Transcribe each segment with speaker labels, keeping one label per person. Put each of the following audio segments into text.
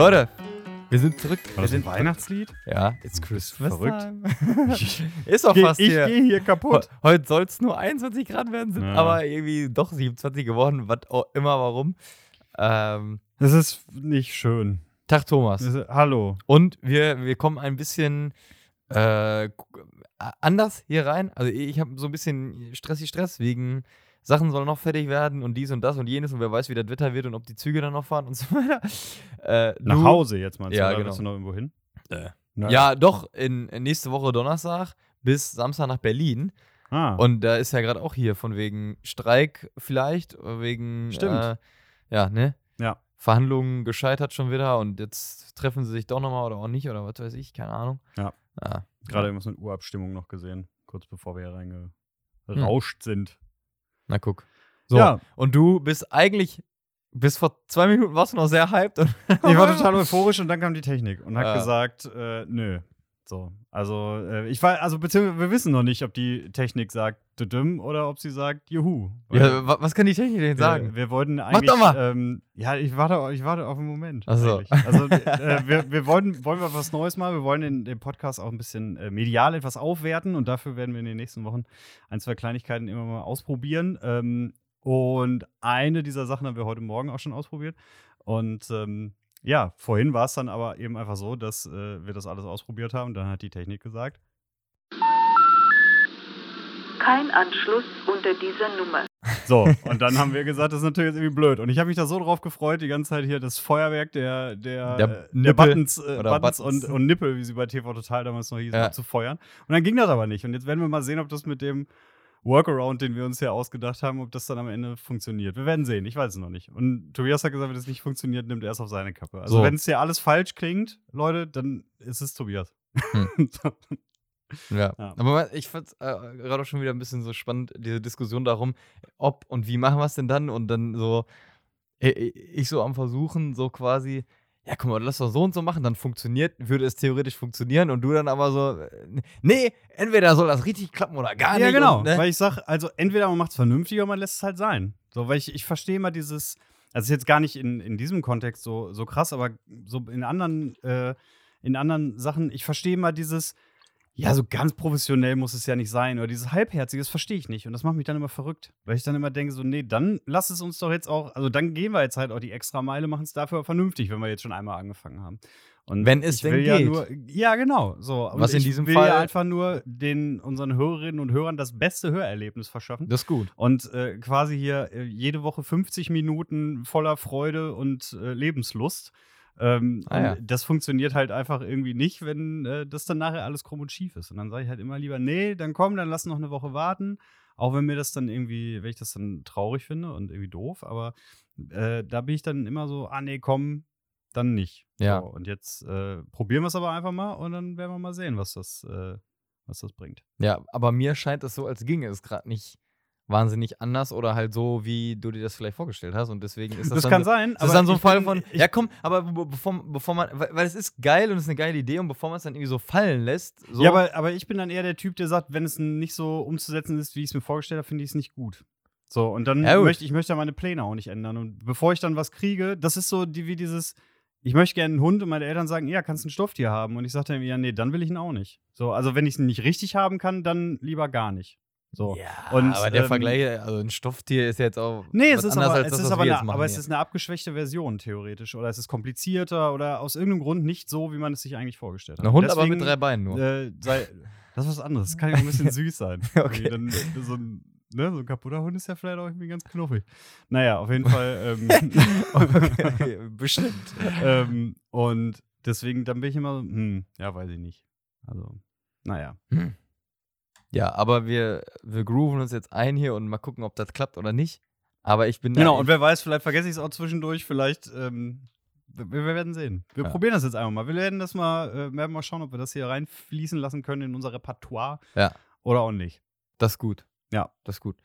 Speaker 1: Leute, wir sind zurück.
Speaker 2: War
Speaker 1: wir
Speaker 2: das ein
Speaker 1: sind
Speaker 2: Weihnachtslied?
Speaker 1: Ja, it's Christmas.
Speaker 2: Verrückt.
Speaker 1: Ist doch fast
Speaker 2: ich
Speaker 1: hier.
Speaker 2: gehe hier kaputt.
Speaker 1: He- Heute soll es nur 21 Grad werden, sind
Speaker 2: Ja.
Speaker 1: aber irgendwie doch 27 geworden, was auch immer, warum. Ähm,
Speaker 2: Das ist nicht schön.
Speaker 1: Tag Thomas.
Speaker 2: Ist, hallo.
Speaker 1: Und wir, wir kommen ein bisschen äh, anders hier rein. Also ich habe so ein bisschen stressig Stress wegen Sachen sollen noch fertig werden und dies und das und jenes und wer weiß, wie das Wetter wird und ob die Züge dann noch fahren und so weiter. Äh,
Speaker 2: Nach
Speaker 1: du-
Speaker 2: Hause jetzt meinst du?
Speaker 1: Ja, genau.
Speaker 2: willst du noch irgendwo hin?
Speaker 1: Äh.
Speaker 2: Na-
Speaker 1: Ja, doch, in, in nächste Woche Donnerstag bis Samstag nach Berlin.
Speaker 2: Ah,
Speaker 1: Und da ist ja gerade auch hier von wegen Streik vielleicht, wegen
Speaker 2: Stimmt.
Speaker 1: Äh, ja, ne?
Speaker 2: Ja.
Speaker 1: Verhandlungen gescheitert schon wieder und jetzt treffen sie sich doch nochmal oder auch nicht oder was weiß ich, keine Ahnung.
Speaker 2: Ja.
Speaker 1: ja.
Speaker 2: gerade irgendwas mit Urabstimmung noch gesehen, kurz bevor wir hier reingerauscht sind.
Speaker 1: Na guck. So,
Speaker 2: Ja.
Speaker 1: und du bist eigentlich, bis vor zwei Minuten warst du noch sehr hyped. Und
Speaker 2: Ich war total euphorisch und dann kam die Technik und hat
Speaker 1: Ah.
Speaker 2: gesagt, äh, nö. So, also äh, ich war, also beziehungsweise wir wissen noch nicht, ob die Technik sagt düdüm oder ob sie sagt juhu.
Speaker 1: Ja, wa- was kann die Technik denn sagen?
Speaker 2: Wir, wir wollten eigentlich.
Speaker 1: doch mal.
Speaker 2: Ähm, ja, ich warte, ich warte auf einen Moment.
Speaker 1: Ach so.
Speaker 2: Also äh, wir, wir wollen, wollen wir was Neues mal. Wir wollen den, den Podcast auch ein bisschen äh, medial etwas aufwerten und dafür werden wir in den nächsten Wochen ein, zwei Kleinigkeiten immer mal ausprobieren. Ähm, und eine dieser Sachen haben wir heute Morgen auch schon ausprobiert. Und ähm, ja, vorhin war es dann aber eben einfach so, dass äh, wir das alles ausprobiert haben. Dann hat die Technik gesagt,
Speaker 3: Kein Anschluss unter dieser Nummer.
Speaker 2: So, und dann haben wir gesagt, das ist natürlich jetzt irgendwie blöd. Und ich habe mich da so drauf gefreut, die ganze Zeit hier das Feuerwerk der, der,
Speaker 1: Der
Speaker 2: äh, der
Speaker 1: Nippel
Speaker 2: Buttons, äh,
Speaker 1: oder
Speaker 2: Buttons,
Speaker 1: Buttons.
Speaker 2: Und, und Nippel, wie sie bei TV Total damals noch hieß,
Speaker 1: Ja.
Speaker 2: abzufeuern. Und dann ging das aber nicht. Und jetzt werden wir mal sehen, ob das mit dem Workaround, den wir uns hier ausgedacht haben, ob das dann am Ende funktioniert. Wir werden sehen, ich weiß es noch nicht. Und Tobias hat gesagt, wenn es nicht funktioniert, nimmt er es auf seine Kappe. Also
Speaker 1: So.
Speaker 2: wenn es hier alles falsch klingt, Leute, dann ist es Tobias.
Speaker 1: Hm. Ja.
Speaker 2: Ja.
Speaker 1: Aber ich fand äh, gerade auch schon wieder ein bisschen so spannend, diese Diskussion darum, ob und wie machen wir es denn dann? Und dann so, ich so am Versuchen, so quasi, ja, guck mal, lass doch so und so machen, dann funktioniert, würde es theoretisch funktionieren und du dann aber so, äh, nee, entweder soll das richtig klappen oder gar nicht.
Speaker 2: Ja, genau.
Speaker 1: Und, ne?
Speaker 2: Weil ich sage, also entweder man macht es vernünftig oder man lässt es halt sein. So, weil ich, ich verstehe immer dieses, also ist jetzt gar nicht in, in diesem Kontext so, so krass, aber so in anderen, äh, in anderen Sachen, ich verstehe immer dieses, ja, so ganz professionell muss es ja nicht sein. Oder dieses Halbherzige, das verstehe ich nicht. Und das macht mich dann immer verrückt. Weil ich dann immer denke, so, nee, dann lass es uns doch jetzt auch, also dann gehen wir jetzt halt auch die extra Meile, machen es dafür vernünftig, wenn wir jetzt schon einmal angefangen haben. Und
Speaker 1: Wenn es
Speaker 2: ich
Speaker 1: denn
Speaker 2: will ja
Speaker 1: geht.
Speaker 2: nur, ja, genau. So. Und
Speaker 1: Was in
Speaker 2: ich
Speaker 1: diesem
Speaker 2: will
Speaker 1: Fall-
Speaker 2: ja einfach nur den unseren Hörerinnen und Hörern das beste Hörerlebnis verschaffen.
Speaker 1: das ist gut.
Speaker 2: Und äh, quasi hier äh, jede Woche 50 Minuten voller Freude und äh, Lebenslust. Ähm,
Speaker 1: Ah, ja.
Speaker 2: Das funktioniert halt einfach irgendwie nicht, wenn äh, das dann nachher alles krumm und schief ist. Und dann sage ich halt immer lieber, nee, dann komm, dann lass noch eine Woche warten. Auch wenn mir das dann irgendwie, wenn ich das dann traurig finde und irgendwie doof, aber äh, da bin ich dann immer so, ah nee, komm, dann nicht.
Speaker 1: Ja.
Speaker 2: So, und jetzt äh, probieren wir es aber einfach mal und dann werden wir mal sehen, was das, äh, was das bringt.
Speaker 1: Ja, aber mir scheint es so, als ginge es gerade nicht wahnsinnig anders oder halt so, wie du dir das vielleicht vorgestellt hast. Und deswegen ist das,
Speaker 2: Das
Speaker 1: dann
Speaker 2: kann
Speaker 1: so,
Speaker 2: sein,
Speaker 1: Das ist dann so ein Fall
Speaker 2: bin-
Speaker 1: von, ja komm, aber be- bevor, bevor man, weil, es ist geil und es ist eine geile Idee und bevor man es dann irgendwie so fallen lässt, so,
Speaker 2: Ja, aber, aber ich bin dann eher der Typ, der sagt, wenn es nicht so umzusetzen ist, wie ich es mir vorgestellt habe, finde ich es nicht gut. So, und dann
Speaker 1: Ja,
Speaker 2: möchte ich möchte meine Pläne auch nicht ändern. Und bevor ich dann was kriege, das ist so die, wie dieses, ich möchte gerne einen Hund und meine Eltern sagen, ja, kannst du ein Stofftier haben. Und ich sage dann, ja, nee, dann will ich ihn auch nicht. So, also wenn ich ihn nicht richtig haben kann, dann lieber gar nicht. So.
Speaker 1: ja,
Speaker 2: und,
Speaker 1: aber der
Speaker 2: ähm,
Speaker 1: Vergleich, also ein Stofftier ist jetzt auch
Speaker 2: Nee, es ist aber,
Speaker 1: als
Speaker 2: es
Speaker 1: das,
Speaker 2: ist aber, eine,
Speaker 1: machen
Speaker 2: aber es ist eine abgeschwächte Version theoretisch. Oder es ist komplizierter oder aus irgendeinem Grund nicht so, wie man es sich eigentlich vorgestellt hat.
Speaker 1: Ein Hund aber mit
Speaker 2: Deswegen,
Speaker 1: drei Beinen nur.
Speaker 2: Äh, sei, das ist was anderes. Das kann ja ein bisschen süß sein.
Speaker 1: Okay.
Speaker 2: Dann, so, ein, ne, so ein kaputter Hund ist ja vielleicht auch irgendwie ganz knuffig. Naja, auf jeden Fall. Ähm,
Speaker 1: okay, bestimmt.
Speaker 2: ähm, und deswegen, dann bin ich immer so, hm, ja, weiß ich nicht. Also, naja.
Speaker 1: Ja, aber wir, wir grooven uns jetzt ein hier und mal gucken, ob das klappt oder nicht. Aber ich bin da
Speaker 2: Genau, und wer weiß, vielleicht vergesse ich es auch zwischendurch, vielleicht, ähm, wir, wir werden sehen. Wir
Speaker 1: Ja.
Speaker 2: probieren das jetzt einfach mal. Wir werden das mal, äh, werden mal schauen, ob wir das hier reinfließen lassen können in unser Repertoire
Speaker 1: Ja.
Speaker 2: oder auch nicht.
Speaker 1: das ist gut.
Speaker 2: Ja.
Speaker 1: Das ist gut.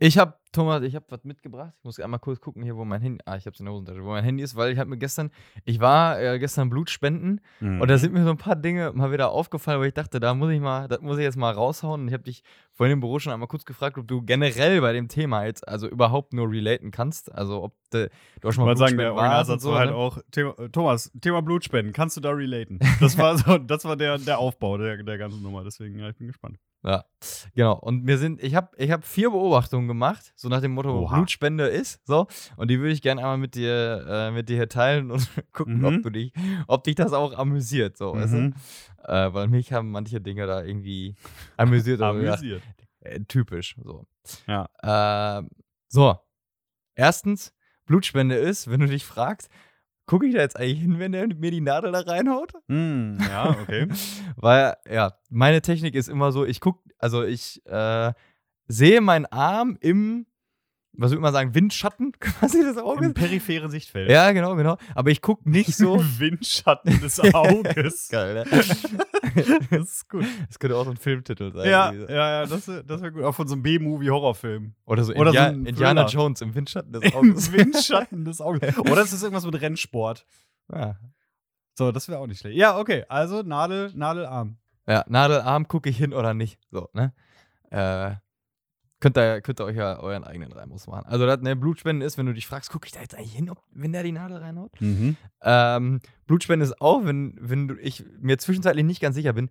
Speaker 1: Ich habe, Thomas, ich habe was mitgebracht. Ich muss einmal kurz gucken hier, wo mein Handy, ah, ich habe es in der Hosentasche, wo mein Handy ist, weil ich habe mir gestern, ich war äh, gestern Blut spenden
Speaker 2: Mhm.
Speaker 1: und da sind mir so ein paar Dinge mal wieder aufgefallen, wo ich dachte, da muss ich mal, das muss ich jetzt mal raushauen. Und ich habe dich vorhin im Büro schon einmal kurz gefragt, ob du generell bei dem Thema jetzt also überhaupt nur relaten kannst. Also ob de, du auch schon mal
Speaker 2: mal sagen, der
Speaker 1: Blutspenden warst und
Speaker 2: Originalsatz war halt
Speaker 1: ne?
Speaker 2: auch, Thema, äh, Thomas, Thema Blutspenden, kannst du da relaten? Das war so, das war der, der Aufbau der, der ganzen Nummer, deswegen, ja, ich bin gespannt.
Speaker 1: Ja, genau. Und mir sind, ich habe ich hab vier Beobachtungen gemacht, so nach dem Motto,
Speaker 2: Oha.
Speaker 1: Blutspende ist, so. Und die würde ich gerne einmal mit dir, äh, mit dir hier teilen und gucken,
Speaker 2: Mhm.
Speaker 1: ob du dich, ob dich das auch amüsiert, so, weißt
Speaker 2: Mhm.
Speaker 1: du? Äh, weil mich haben manche Dinge da irgendwie amüsiert.
Speaker 2: Amüsiert.
Speaker 1: äh, typisch, so.
Speaker 2: Ja.
Speaker 1: Ähm, so. Erstens, Blutspende ist, wenn du dich fragst, gucke ich da jetzt eigentlich hin, wenn der mir die Nadel da reinhaut?
Speaker 2: Mm, ja, okay.
Speaker 1: Weil, ja, meine Technik ist immer so, ich gucke, also ich äh, sehe meinen Arm im, was würde man sagen, Windschatten quasi des
Speaker 2: Im
Speaker 1: Auges.
Speaker 2: periphere Sichtfeld.
Speaker 1: Ja, genau, genau. Aber ich gucke nicht so.
Speaker 2: Im Windschatten des Auges.
Speaker 1: Geil, ne?
Speaker 2: das ist gut.
Speaker 1: Das könnte auch so ein Filmtitel sein.
Speaker 2: Ja,
Speaker 1: so.
Speaker 2: ja, ja, das, das wäre gut. Auch von so einem B-Movie-Horrorfilm.
Speaker 1: Oder so,
Speaker 2: Oder so
Speaker 1: India
Speaker 2: ein
Speaker 1: Indiana
Speaker 2: Thriller.
Speaker 1: Jones im Windschatten des
Speaker 2: Im
Speaker 1: Auges.
Speaker 2: Windschatten des Auges. Oder es ist irgendwas mit Rennsport.
Speaker 1: ja.
Speaker 2: So, das wäre auch nicht schlecht. Ja, okay. Also Nadel, Nadelarm.
Speaker 1: ja, Nadelarm, gucke ich hin oder nicht. So, ne? Äh, könnt ihr, könnt ihr euch ja euren eigenen Reimus machen. Also, das, ne, Blutspenden ist, wenn du dich fragst, gucke ich da jetzt eigentlich hin, ob, wenn der die Nadel reinhaut?
Speaker 2: Mhm.
Speaker 1: Ähm, Blutspende ist auch, wenn, wenn du, ich mir zwischenzeitlich nicht ganz sicher bin,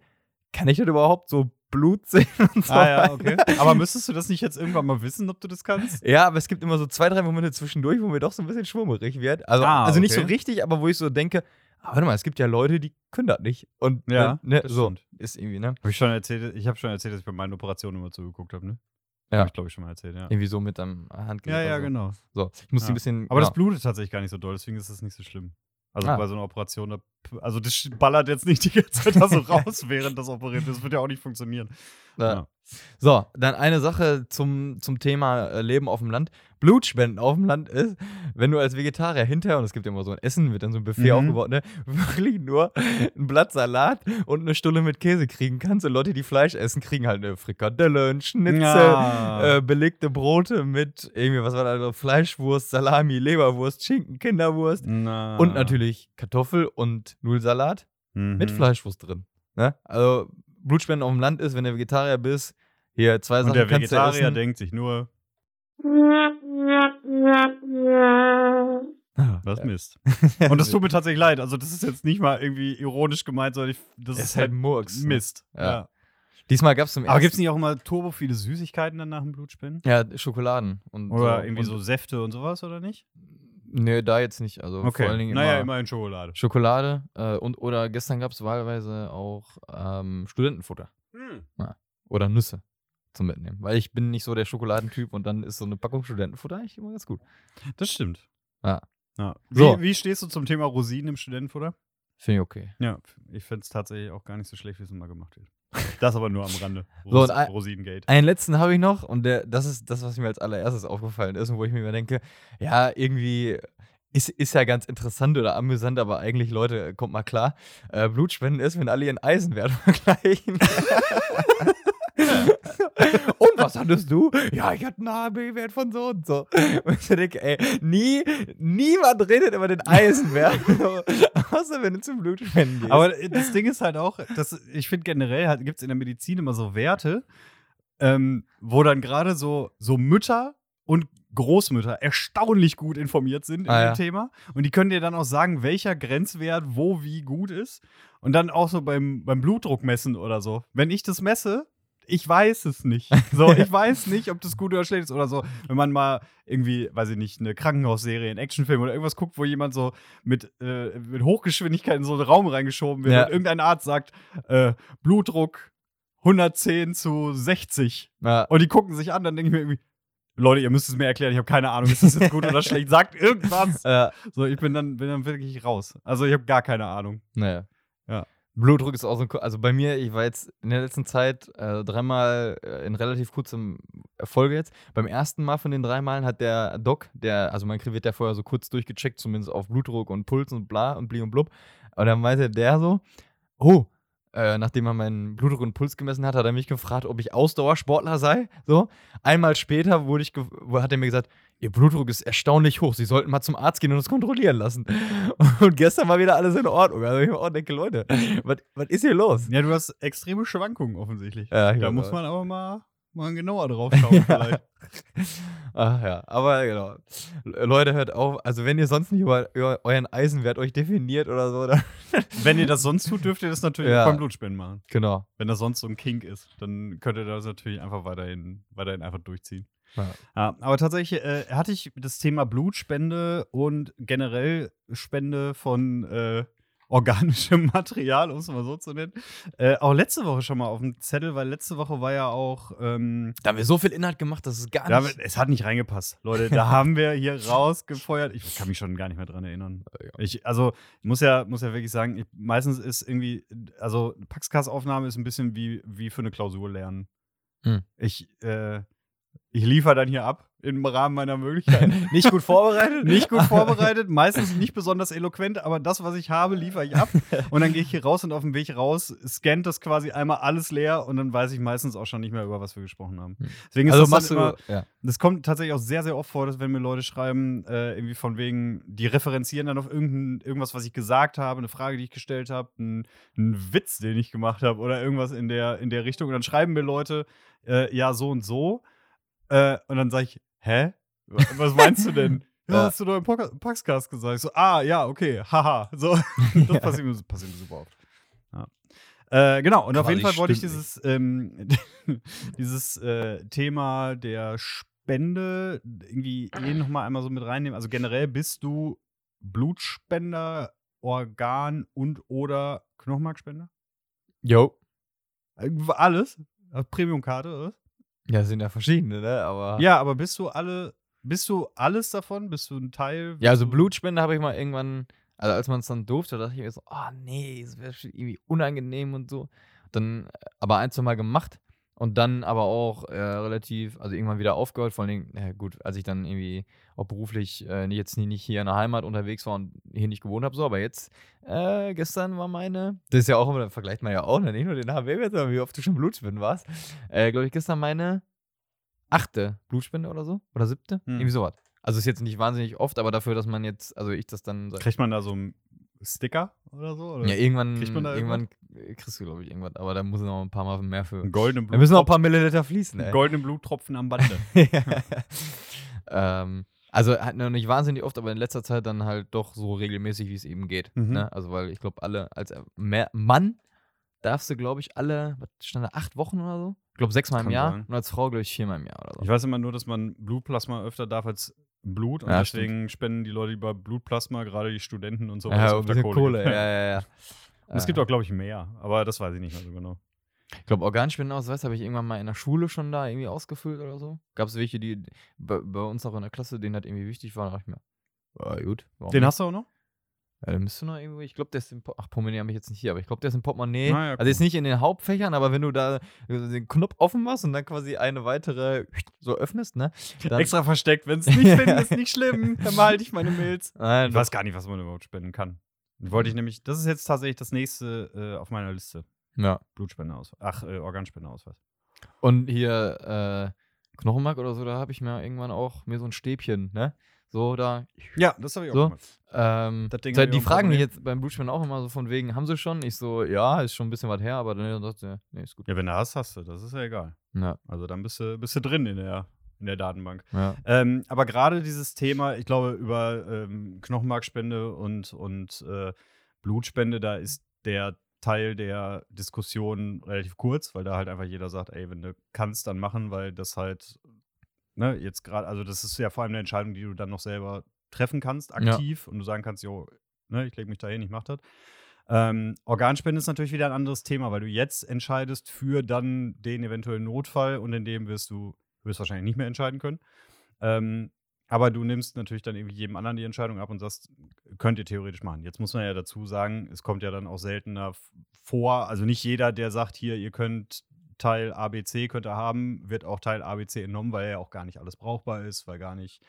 Speaker 1: kann ich das überhaupt so Blut sehen und so
Speaker 2: Ah ja, okay. Aber müsstest du das nicht jetzt irgendwann mal wissen, ob du das kannst?
Speaker 1: Ja, aber es gibt immer so zwei, drei Momente zwischendurch, wo mir doch so ein bisschen schwummerig wird. Also,
Speaker 2: Ah,
Speaker 1: also nicht so
Speaker 2: okay.
Speaker 1: richtig, aber wo ich so denke, ah, warte mal, es gibt ja Leute, die können das nicht. Und
Speaker 2: Ja,
Speaker 1: ne,
Speaker 2: das
Speaker 1: so
Speaker 2: stimmt.
Speaker 1: ist irgendwie, ne?
Speaker 2: Habe ich schon erzählt, ich habe schon erzählt, dass ich bei meinen Operationen immer zugeguckt habe, ne?
Speaker 1: Ja.
Speaker 2: Hab ich glaube ich schon mal erzählt, ja.
Speaker 1: Irgendwie so mit am Handgelenk.
Speaker 2: Ja, ja,
Speaker 1: so.
Speaker 2: genau.
Speaker 1: So, ich muss
Speaker 2: Ja.
Speaker 1: ein bisschen.
Speaker 2: Aber das
Speaker 1: genau.
Speaker 2: blutet tatsächlich gar nicht so doll, deswegen ist das nicht so schlimm. Also
Speaker 1: Ah.
Speaker 2: bei so einer Operation, da, also das ballert jetzt nicht die ganze Zeit da so raus, während das operiert wird. Das wird ja auch nicht funktionieren.
Speaker 1: Ja. So, dann eine Sache zum, zum Thema äh, Leben auf dem Land. Blutspenden auf dem Land ist, wenn du als Vegetarier hinterher, und es gibt ja immer so ein Essen, wird dann so ein Buffet
Speaker 2: Mhm.
Speaker 1: aufgebaut, ne, wirklich nur ein Blatt Salat und eine Stulle mit Käse kriegen kannst. Und Leute, die Fleisch essen, kriegen halt eine Frikadelle, einen Schnitzel,
Speaker 2: Ja.
Speaker 1: äh, belegte Brote mit irgendwie, was war da, so, Fleischwurst, Salami, Leberwurst, Schinken, Kinderwurst
Speaker 2: Na.
Speaker 1: und natürlich Kartoffel und Nudelsalat
Speaker 2: Mhm.
Speaker 1: mit Fleischwurst drin. Ne? Also Blutspenden auf dem Land ist, wenn du Vegetarier bist, hier zwei
Speaker 2: Und
Speaker 1: Sachen
Speaker 2: der
Speaker 1: kannst
Speaker 2: Vegetarier denkt sich nur, was
Speaker 1: Ja.
Speaker 2: Mist. Und das tut mir tatsächlich leid. Also, das ist jetzt nicht mal irgendwie ironisch gemeint, sondern ich, das
Speaker 1: Das
Speaker 2: ist halt
Speaker 1: Murks. ne?
Speaker 2: Mist.
Speaker 1: Ja.
Speaker 2: Ja.
Speaker 1: Diesmal gab es zum
Speaker 2: Aber gibt es
Speaker 1: ersten
Speaker 2: nicht auch immer turbo viele Süßigkeiten dann nach dem Blutspenden?
Speaker 1: Ja, Schokoladen. Und
Speaker 2: Oder
Speaker 1: so,
Speaker 2: irgendwie
Speaker 1: und,
Speaker 2: so Säfte und sowas, oder nicht?
Speaker 1: Nee, da jetzt nicht. Also vor allen Dingen
Speaker 2: naja,
Speaker 1: immer
Speaker 2: immerhin Schokolade.
Speaker 1: Schokolade äh, und oder gestern gab es wahlweise auch ähm, Studentenfutter.
Speaker 2: Hm.
Speaker 1: Oder Nüsse zum Mitnehmen. Weil ich bin nicht so der Schokoladentyp und dann ist so eine Packung Studentenfutter eigentlich immer ganz gut.
Speaker 2: Das stimmt.
Speaker 1: Ja.
Speaker 2: ja. Wie,
Speaker 1: So.
Speaker 2: wie stehst du zum Thema Rosinen im Studentenfutter?
Speaker 1: Finde ich okay.
Speaker 2: Ja, ich finde es tatsächlich auch gar nicht so schlecht, wie es immer gemacht wird. Das aber nur am Rande.
Speaker 1: So,
Speaker 2: Ros
Speaker 1: und ein-
Speaker 2: Rosinengate.
Speaker 1: Einen letzten habe ich noch und der, das ist das, was mir als allererstes aufgefallen ist und wo ich mir immer denke, ja, irgendwie ist, ist ja ganz interessant oder amüsant, aber eigentlich, Leute, kommt mal klar, äh, Blutspenden ist, wenn alle ihren Eisenwert vergleichen. und was hattest du? Ja, ich hatte einen HB-Wert von so und so. Und ich denke, ey, nie, niemand redet über den Eisenwert. Außer wenn du zum Blutspenden gehst.
Speaker 2: Aber das Ding ist halt auch, dass ich finde generell halt, gibt es in der Medizin immer so Werte, ähm, wo dann gerade so, so Mütter und Großmütter erstaunlich gut informiert sind in
Speaker 1: Ah,
Speaker 2: dem
Speaker 1: ja.
Speaker 2: Thema. Und die können dir dann auch sagen, welcher Grenzwert wo wie gut ist. Und dann auch so beim, beim Blutdruck messen oder so. Wenn ich das messe, ich weiß es nicht. So, ich weiß nicht, ob das gut oder schlecht ist oder so. Wenn man mal irgendwie, weiß ich nicht, eine Krankenhausserie, einen Actionfilm oder irgendwas guckt, wo jemand so mit, äh, mit Hochgeschwindigkeit in so einen Raum reingeschoben wird
Speaker 1: Ja.
Speaker 2: und irgendein Arzt sagt, äh, Blutdruck 110 zu 60.
Speaker 1: ja.
Speaker 2: Und die gucken sich an, dann denke ich mir irgendwie, Leute, ihr müsst es mir erklären, ich habe keine Ahnung, ist das jetzt gut oder schlecht? Sagt irgendwas.
Speaker 1: Ja.
Speaker 2: So, ich bin dann, bin dann wirklich raus. Also ich habe gar keine Ahnung.
Speaker 1: Naja. Blutdruck ist auch so ein, also bei mir, ich war jetzt in der letzten Zeit äh, dreimal äh, in relativ kurzem Erfolge jetzt. Beim ersten Mal von den drei Malen hat der Doc, der, also man wird ja vorher so kurz durchgecheckt, zumindest auf Blutdruck und Puls und bla und bli und blub. Aber dann meinte der so, oh, äh, nachdem er meinen Blutdruck und Puls gemessen hat, hat er mich gefragt, ob ich Ausdauersportler sei. So. Einmal später wurde ich hat er mir gesagt, Ihr Blutdruck ist erstaunlich hoch. Sie sollten mal zum Arzt gehen und es kontrollieren lassen. Und gestern war wieder alles in Ordnung. Also ich mir auch denke, Leute, was, was ist hier los?
Speaker 2: Ja, du hast extreme Schwankungen offensichtlich.
Speaker 1: Ja,
Speaker 2: da muss man aber mal, mal genauer drauf schauen vielleicht.
Speaker 1: Ach ja, aber genau. Le- Leute, hört auf. Also, wenn ihr sonst nicht über, über euren Eisenwert euch definiert oder so, dann.
Speaker 2: Wenn ihr das sonst tut, dürft ihr das natürlich
Speaker 1: Ja.
Speaker 2: beim Blutspenden machen.
Speaker 1: Genau.
Speaker 2: Wenn das sonst so ein Kink ist, dann könnt ihr das natürlich einfach weiterhin, weiterhin einfach durchziehen.
Speaker 1: Ja.
Speaker 2: Aber tatsächlich äh, hatte ich das Thema Blutspende und generell Spende von äh, organischem Material, um es mal so zu nennen, äh, auch letzte Woche schon mal auf dem Zettel, weil letzte Woche war ja auch ähm,
Speaker 1: Da haben wir so viel Inhalt gemacht, dass es gar
Speaker 2: da,
Speaker 1: nicht.
Speaker 2: es hat nicht reingepasst, Leute. Da haben wir hier rausgefeuert. Ich kann mich schon gar nicht mehr dran erinnern.
Speaker 1: Ja.
Speaker 2: Ich, also, ich muss ja, muss ja wirklich sagen, ich, meistens ist irgendwie, also Paxcast-Aufnahme ist ein bisschen wie, wie für eine Klausur lernen.
Speaker 1: Hm.
Speaker 2: Ich, äh, ich liefere dann hier ab im Rahmen meiner Möglichkeiten.
Speaker 1: nicht gut vorbereitet?
Speaker 2: nicht gut vorbereitet, meistens nicht besonders eloquent, aber das, was ich habe, liefere ich ab. Und dann gehe ich hier raus und auf dem Weg raus scannt das quasi einmal alles leer und dann weiß ich meistens auch schon nicht mehr, über was wir gesprochen haben.
Speaker 1: Hm.
Speaker 2: Deswegen ist
Speaker 1: Also
Speaker 2: das
Speaker 1: machst du.
Speaker 2: immer,
Speaker 1: ja.
Speaker 2: das kommt tatsächlich auch sehr, sehr oft vor, dass wenn mir Leute schreiben, äh, irgendwie von wegen, die referenzieren dann auf irgendein, irgendwas, was ich gesagt habe, eine Frage, die ich gestellt habe, einen Witz, den ich gemacht habe oder irgendwas in der, in der Richtung. Und dann schreiben mir Leute, äh, ja, so und so. Äh, und dann sage ich, hä? Wa- Was meinst du denn? Ja,
Speaker 1: Ja.
Speaker 2: hast du doch im Paxcast gesagt. Ich so, ah, ja, okay, haha. So, das passiert mir, passiert mir super oft. Ja. Äh, genau, und auf jeden Fall wollte ich dieses, ähm, dieses äh, Thema der Spende irgendwie eh nochmal einmal so mit reinnehmen. Also generell bist du Blutspender, Organ und oder Knochenmarkspender?
Speaker 1: Jo.
Speaker 2: Äh, Alles? Premiumkarte, oder?
Speaker 1: Ja, sind ja verschiedene, ne? Aber.
Speaker 2: Ja, aber bist du alle, bist du alles davon? Bist du ein Teil?
Speaker 1: Ja, also Blutspende habe ich mal irgendwann, also als man es dann durfte, dachte ich mir so, oh nee, es wäre irgendwie unangenehm und so. Dann äh, aber ein, zwei Mal gemacht und dann aber auch äh, relativ, also irgendwann wieder aufgehört, vor allen Dingen, na gut, als ich dann irgendwie auch beruflich äh, jetzt nie- nicht hier in der Heimat unterwegs war und hier nicht gewohnt habe, so, aber jetzt, äh, gestern war meine, das ist ja auch immer, da vergleicht man ja auch, ne? nicht nur den HB, sondern wie oft du schon Blutspenden warst, äh, glaube ich, gestern meine achte Blutspende oder so, oder siebte,
Speaker 2: Hm.
Speaker 1: irgendwie sowas. Also ist jetzt nicht wahnsinnig oft, aber dafür, dass man jetzt, also ich das dann. so-
Speaker 2: Kriegt man da so Sticker oder so? Oder
Speaker 1: Ja, irgendwann,
Speaker 2: kriegt man da
Speaker 1: irgendwann kriegst du, glaube ich, irgendwas, aber da muss noch ein paar Mal mehr für.
Speaker 2: goldenen
Speaker 1: Da müssen noch ein paar Milliliter fließen, ey.
Speaker 2: goldenen Bluttropfen am Bande.
Speaker 1: ähm, also halt noch nicht wahnsinnig oft, aber in letzter Zeit dann halt doch so regelmäßig, wie es eben geht.
Speaker 2: Mhm.
Speaker 1: Ne? Also, weil ich glaube, alle, als mehr, Mann darfst du, glaube ich, alle, was stand da, acht Wochen oder so? Ich glaube, sechsmal im Jahr
Speaker 2: sein.
Speaker 1: und als Frau, glaube ich, viermal im Jahr oder so.
Speaker 2: Ich weiß immer nur, dass man Blutplasma öfter darf als Blut und
Speaker 1: Ja,
Speaker 2: deswegen spenden die Leute lieber Blutplasma, gerade die Studenten und so. weil es
Speaker 1: ja,
Speaker 2: auf
Speaker 1: ein
Speaker 2: der
Speaker 1: bisschen Kohle,
Speaker 2: gibt.
Speaker 1: ja, ja, ja.
Speaker 2: Und es gibt auch, glaube ich, mehr, aber das weiß ich nicht mehr so genau.
Speaker 1: Ich glaube, Organspendenausweis habe ich irgendwann mal in der Schule schon da irgendwie ausgefüllt oder so. Gab es welche, die bei, bei uns auch in der Klasse, denen das irgendwie wichtig war. Da dachte ich mir, ja, gut.
Speaker 2: Den
Speaker 1: nicht?
Speaker 2: hast du auch noch?
Speaker 1: Ja, der müsste noch irgendwo, ich glaube, der ist im, Po- ach, Portemonnaie habe ich jetzt nicht hier, aber ich glaube, der ist im Portemonnaie.
Speaker 2: Ah, ja,
Speaker 1: also jetzt nicht in den Hauptfächern, aber wenn du da den Knopf offen machst und dann quasi eine weitere so öffnest, ne? Dann,
Speaker 2: Extra versteckt. Wenn es nicht finden, ist nicht schlimm. Dann behalte ich meine Mails.
Speaker 1: Nein,
Speaker 2: Ich weiß gar nicht, was man überhaupt spenden kann. Wollte ich nämlich, das ist jetzt tatsächlich das nächste äh, auf meiner Liste.
Speaker 1: ja.
Speaker 2: Blutspendeausweis. Ach, äh, Organspendeausweis.
Speaker 1: Und hier, äh, Knochenmark oder so, da habe ich mir irgendwann auch mir so ein Stäbchen, ne? So, da
Speaker 2: Ja, das habe ich auch
Speaker 1: So.
Speaker 2: gemacht.
Speaker 1: Ähm,
Speaker 2: Das Ding ich
Speaker 1: die
Speaker 2: auch
Speaker 1: fragen mich jetzt beim Blutspenden auch immer so von wegen, haben sie schon? Ich so, ja, ist schon ein bisschen was her, aber dann sagt er, nee, ist gut.
Speaker 2: Ja, wenn du hast, hast du. Das ist ja egal.
Speaker 1: Ja,
Speaker 2: Also dann bist du, bist du drin in der, in der Datenbank.
Speaker 1: ja.
Speaker 2: Ähm, aber gerade dieses Thema, ich glaube, über ähm, Knochenmarkspende und, und äh, Blutspende, da ist der Teil der Diskussion relativ kurz, weil da halt einfach jeder sagt, ey, wenn du kannst, dann machen, weil das halt, ne, jetzt gerade, also das ist ja vor allem eine Entscheidung, die du dann noch selber treffen kannst, aktiv, und du sagen kannst, jo, ne, ich lege mich da hin, ich mach das. Ähm, Organspende ist natürlich wieder ein anderes Thema, weil du jetzt entscheidest für dann den eventuellen Notfall und in dem wirst du höchstwahrscheinlich nicht mehr entscheiden können. Ähm, aber du nimmst natürlich dann irgendwie jedem anderen die Entscheidung ab und sagst, könnt ihr theoretisch machen. Jetzt muss man ja dazu sagen, es kommt ja dann auch seltener vor. Also nicht jeder, der sagt, hier, ihr könnt Teil ABC könnt ihr haben, wird auch Teil ABC entnommen, weil ja auch gar nicht alles brauchbar ist, weil gar nicht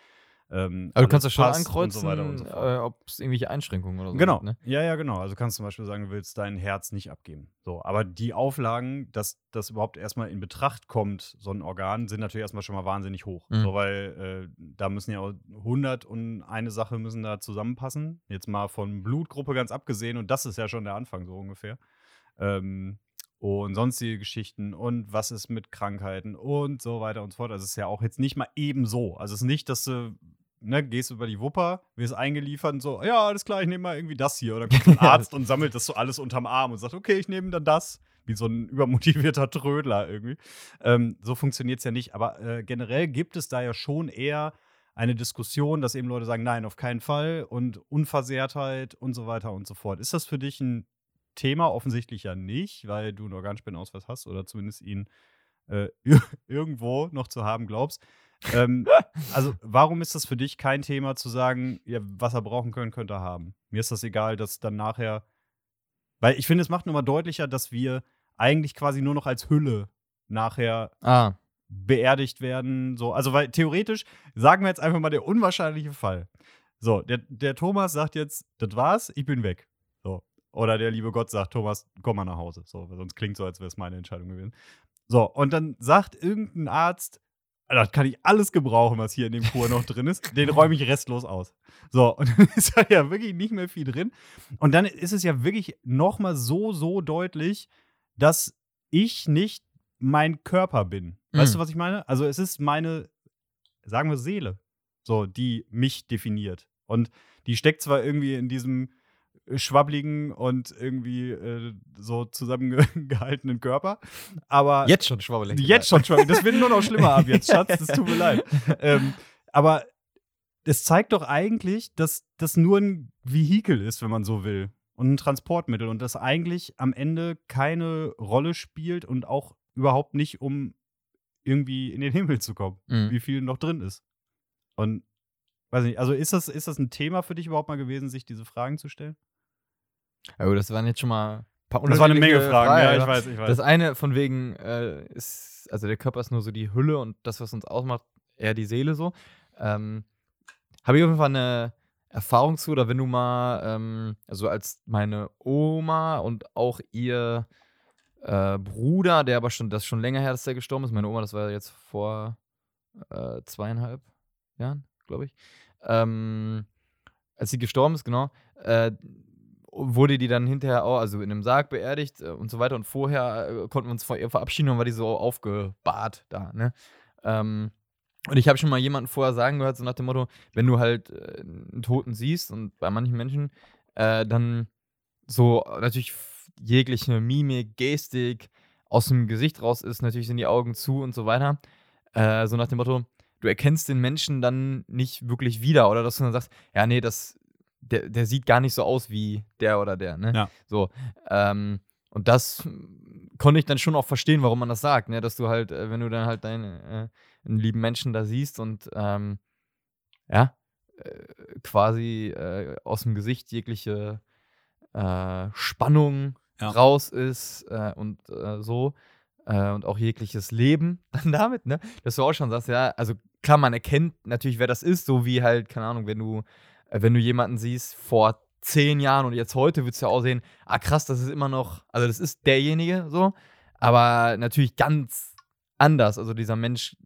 Speaker 2: ähm,
Speaker 1: Aber du kannst ja schon ankreuzen,
Speaker 2: so so
Speaker 1: äh, ob es irgendwelche Einschränkungen oder so
Speaker 2: Genau.
Speaker 1: gibt, ne?
Speaker 2: Ja, ja, genau. Also kannst zum Beispiel sagen, du willst dein Herz nicht abgeben. So, aber die Auflagen, dass das überhaupt erstmal in Betracht kommt, so ein Organ, sind natürlich erstmal schon mal wahnsinnig hoch.
Speaker 1: Mhm.
Speaker 2: So, weil äh, da müssen ja auch 100 und eine Sache müssen da zusammenpassen. Jetzt mal von Blutgruppe ganz abgesehen und das ist ja schon der Anfang so ungefähr. Ähm, und sonstige Geschichten und was ist mit Krankheiten und so weiter und so fort. Also es ist ja auch jetzt nicht mal eben so. Also es ist nicht, dass du ne, gehst über die Wupper, wirst eingeliefert und so, ja, alles klar, ich nehme mal irgendwie das hier. Oder kommt ein Arzt und sammelt das so alles unterm Arm und sagt, okay, ich nehme dann das. Wie so ein übermotivierter Trödler irgendwie. Ähm, so funktioniert es ja nicht. Aber äh, generell gibt es da ja schon eher eine Diskussion, dass eben Leute sagen, nein, auf keinen Fall und Unversehrtheit und so weiter und so fort. Ist das für dich ein Thema? Offensichtlich ja nicht, weil du einen Organspendenausweis hast oder zumindest ihn äh, irgendwo noch zu haben glaubst. Ähm, also, warum ist das für dich kein Thema zu sagen, ja, was er brauchen können, könnte er haben? Mir ist das egal, dass dann nachher. Weil ich finde, es macht nochmal deutlicher, dass wir eigentlich quasi nur noch als Hülle nachher
Speaker 1: Ah,
Speaker 2: beerdigt werden. So, also, weil theoretisch, sagen wir jetzt einfach mal der unwahrscheinliche Fall. So, der, der Thomas sagt jetzt, das war's, ich bin weg. So. Oder der liebe Gott sagt, Thomas, komm mal nach Hause. So, sonst klingt so, als wäre es meine Entscheidung gewesen. So, und dann sagt irgendein Arzt, das kann ich alles gebrauchen, was hier in dem Kur noch drin ist. Den räume ich restlos aus. So, und dann ist da ja wirklich nicht mehr viel drin. Und dann ist es ja wirklich nochmal so, so deutlich, dass ich nicht mein Körper bin. Weißt
Speaker 1: Mhm.
Speaker 2: du, was ich meine? Also, es ist meine, sagen wir, Seele, so, die mich definiert. Und die steckt zwar irgendwie in diesem schwabbligen und irgendwie äh, so zusammengehaltenen Körper, aber
Speaker 1: jetzt schon schwabbelig.
Speaker 2: Jetzt schon, schon. Das wird nur noch schlimmer ab jetzt, Schatz. Das tut mir leid. Ähm, aber es zeigt doch eigentlich, dass das nur ein Vehikel ist, wenn man so will. Und ein Transportmittel. Und das eigentlich am Ende keine Rolle spielt und auch überhaupt nicht, um irgendwie in den Himmel zu kommen,
Speaker 1: Mhm.
Speaker 2: wie viel noch drin ist. Und weiß nicht, also ist das, ist das ein Thema für dich überhaupt mal gewesen, sich diese Fragen zu stellen?
Speaker 1: Gut, das waren jetzt schon mal ein paar
Speaker 2: Das war eine Menge
Speaker 1: unterschiedliche
Speaker 2: Fragen, ja, ich weiß, ich weiß.
Speaker 1: Das eine von wegen äh, ist, also der Körper ist nur so die Hülle und das, was uns ausmacht, eher die Seele so. Ähm, Habe ich auf jeden Fall eine Erfahrung zu, oder wenn du mal, ähm, also als meine Oma und auch ihr äh, Bruder, der aber schon, das schon länger her, dass der gestorben ist. Meine Oma, das war jetzt vor äh, zweieinhalb Jahren, glaube ich. Ähm, als sie gestorben ist, genau, äh, wurde die dann hinterher auch, also in einem Sarg beerdigt äh, und so weiter. Und vorher äh, konnten wir uns von ihr verabschieden und war die so aufgebahrt da, ne? Ähm, und ich habe schon mal jemanden vorher sagen gehört, so nach dem Motto, wenn du halt äh, einen Toten siehst und bei manchen Menschen, äh, dann so natürlich jegliche Mimik, Gestik aus dem Gesicht raus ist, natürlich sind die Augen zu und so weiter. Äh, so nach dem Motto, du erkennst den Menschen dann nicht wirklich wieder oder dass du dann sagst, ja, nee, das, der, der sieht gar nicht so aus wie der oder der, ne?
Speaker 2: Ja.
Speaker 1: So. Ähm, und das konnte ich dann schon auch verstehen, warum man das sagt, ne? Dass du halt, äh, wenn du dann halt deinen äh, einen lieben Menschen da siehst und ähm, ja, äh, quasi äh, aus dem Gesicht jegliche äh, Spannung
Speaker 2: Ja.
Speaker 1: raus ist äh, und so und auch jegliches Leben dann damit, ne? Dass du auch schon sagst, ja, also klar, man erkennt natürlich, wer das ist, so wie halt, keine Ahnung, wenn du, wenn du jemanden siehst vor zehn Jahren und jetzt heute würdest du ja auch sehen, ah krass, das ist immer noch, also das ist derjenige so, aber natürlich ganz anders, also dieser Mensch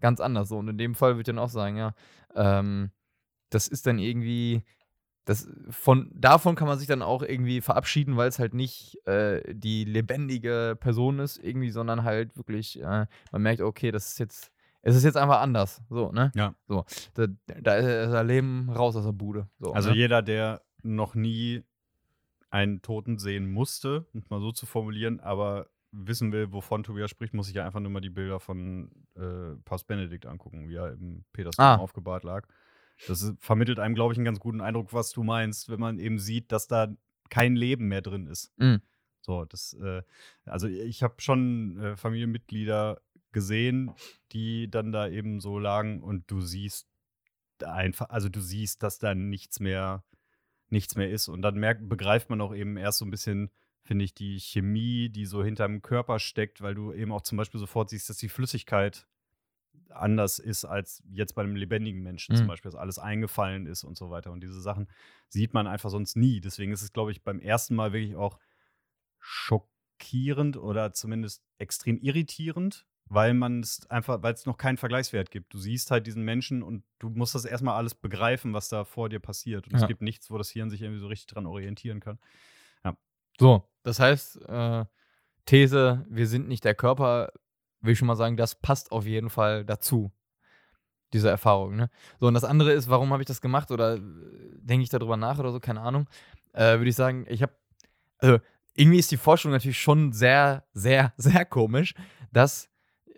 Speaker 1: ganz anders so. Und in dem Fall würde ich dann auch sagen, ja, ähm, das ist dann irgendwie, das von davon kann man sich dann auch irgendwie verabschieden, weil es halt nicht äh, die lebendige Person ist, irgendwie, sondern halt wirklich, äh, man merkt, okay, das ist jetzt, es ist jetzt einfach anders. So, ne?
Speaker 2: Ja.
Speaker 1: So. Da, da ist das Leben raus aus der Bude. So,
Speaker 2: Also
Speaker 1: ne?
Speaker 2: jeder, der noch nie einen Toten sehen musste, um es mal so zu formulieren, aber wissen will, wovon Tobias spricht, muss sich ja einfach nur mal die Bilder von äh, Papst Benedikt angucken, wie er im Petersdom
Speaker 1: Ah.
Speaker 2: aufgebahrt lag. Das ist, vermittelt einem, glaube ich, einen ganz guten Eindruck, was du meinst, wenn man eben sieht, dass da kein Leben mehr drin ist.
Speaker 1: Mhm.
Speaker 2: So, das, äh, also ich habe schon äh, Familienmitglieder gesehen, die dann da eben so lagen und du siehst einfach, also du siehst, dass da nichts mehr, nichts mehr ist. Und dann merkt, begreift man auch eben erst so ein bisschen, finde ich, die Chemie, die so hinterm Körper steckt, weil du eben auch zum Beispiel sofort siehst, dass die Flüssigkeit anders ist als jetzt bei einem lebendigen Menschen zum
Speaker 1: Mhm.
Speaker 2: Beispiel, dass alles eingefallen ist und so weiter. Und diese Sachen sieht man einfach sonst nie. Deswegen ist es, glaube ich, beim ersten Mal wirklich auch schockierend oder zumindest extrem irritierend, weil man es einfach, weil es noch keinen Vergleichswert gibt. Du siehst halt diesen Menschen und du musst das erstmal alles begreifen, was da vor dir passiert. Und
Speaker 1: Ja.
Speaker 2: es gibt nichts, wo das Hirn sich irgendwie so richtig dran orientieren kann.
Speaker 1: So, das heißt, äh, These, wir sind nicht der Körper, will ich schon mal sagen, das passt auf jeden Fall dazu. Diese Erfahrung, ne? So, und das andere ist, warum habe ich das gemacht oder äh, denke ich darüber nach oder so, keine Ahnung. Äh, Würde ich sagen, ich habe, also irgendwie ist die Forschung natürlich schon sehr, sehr, sehr komisch, dass,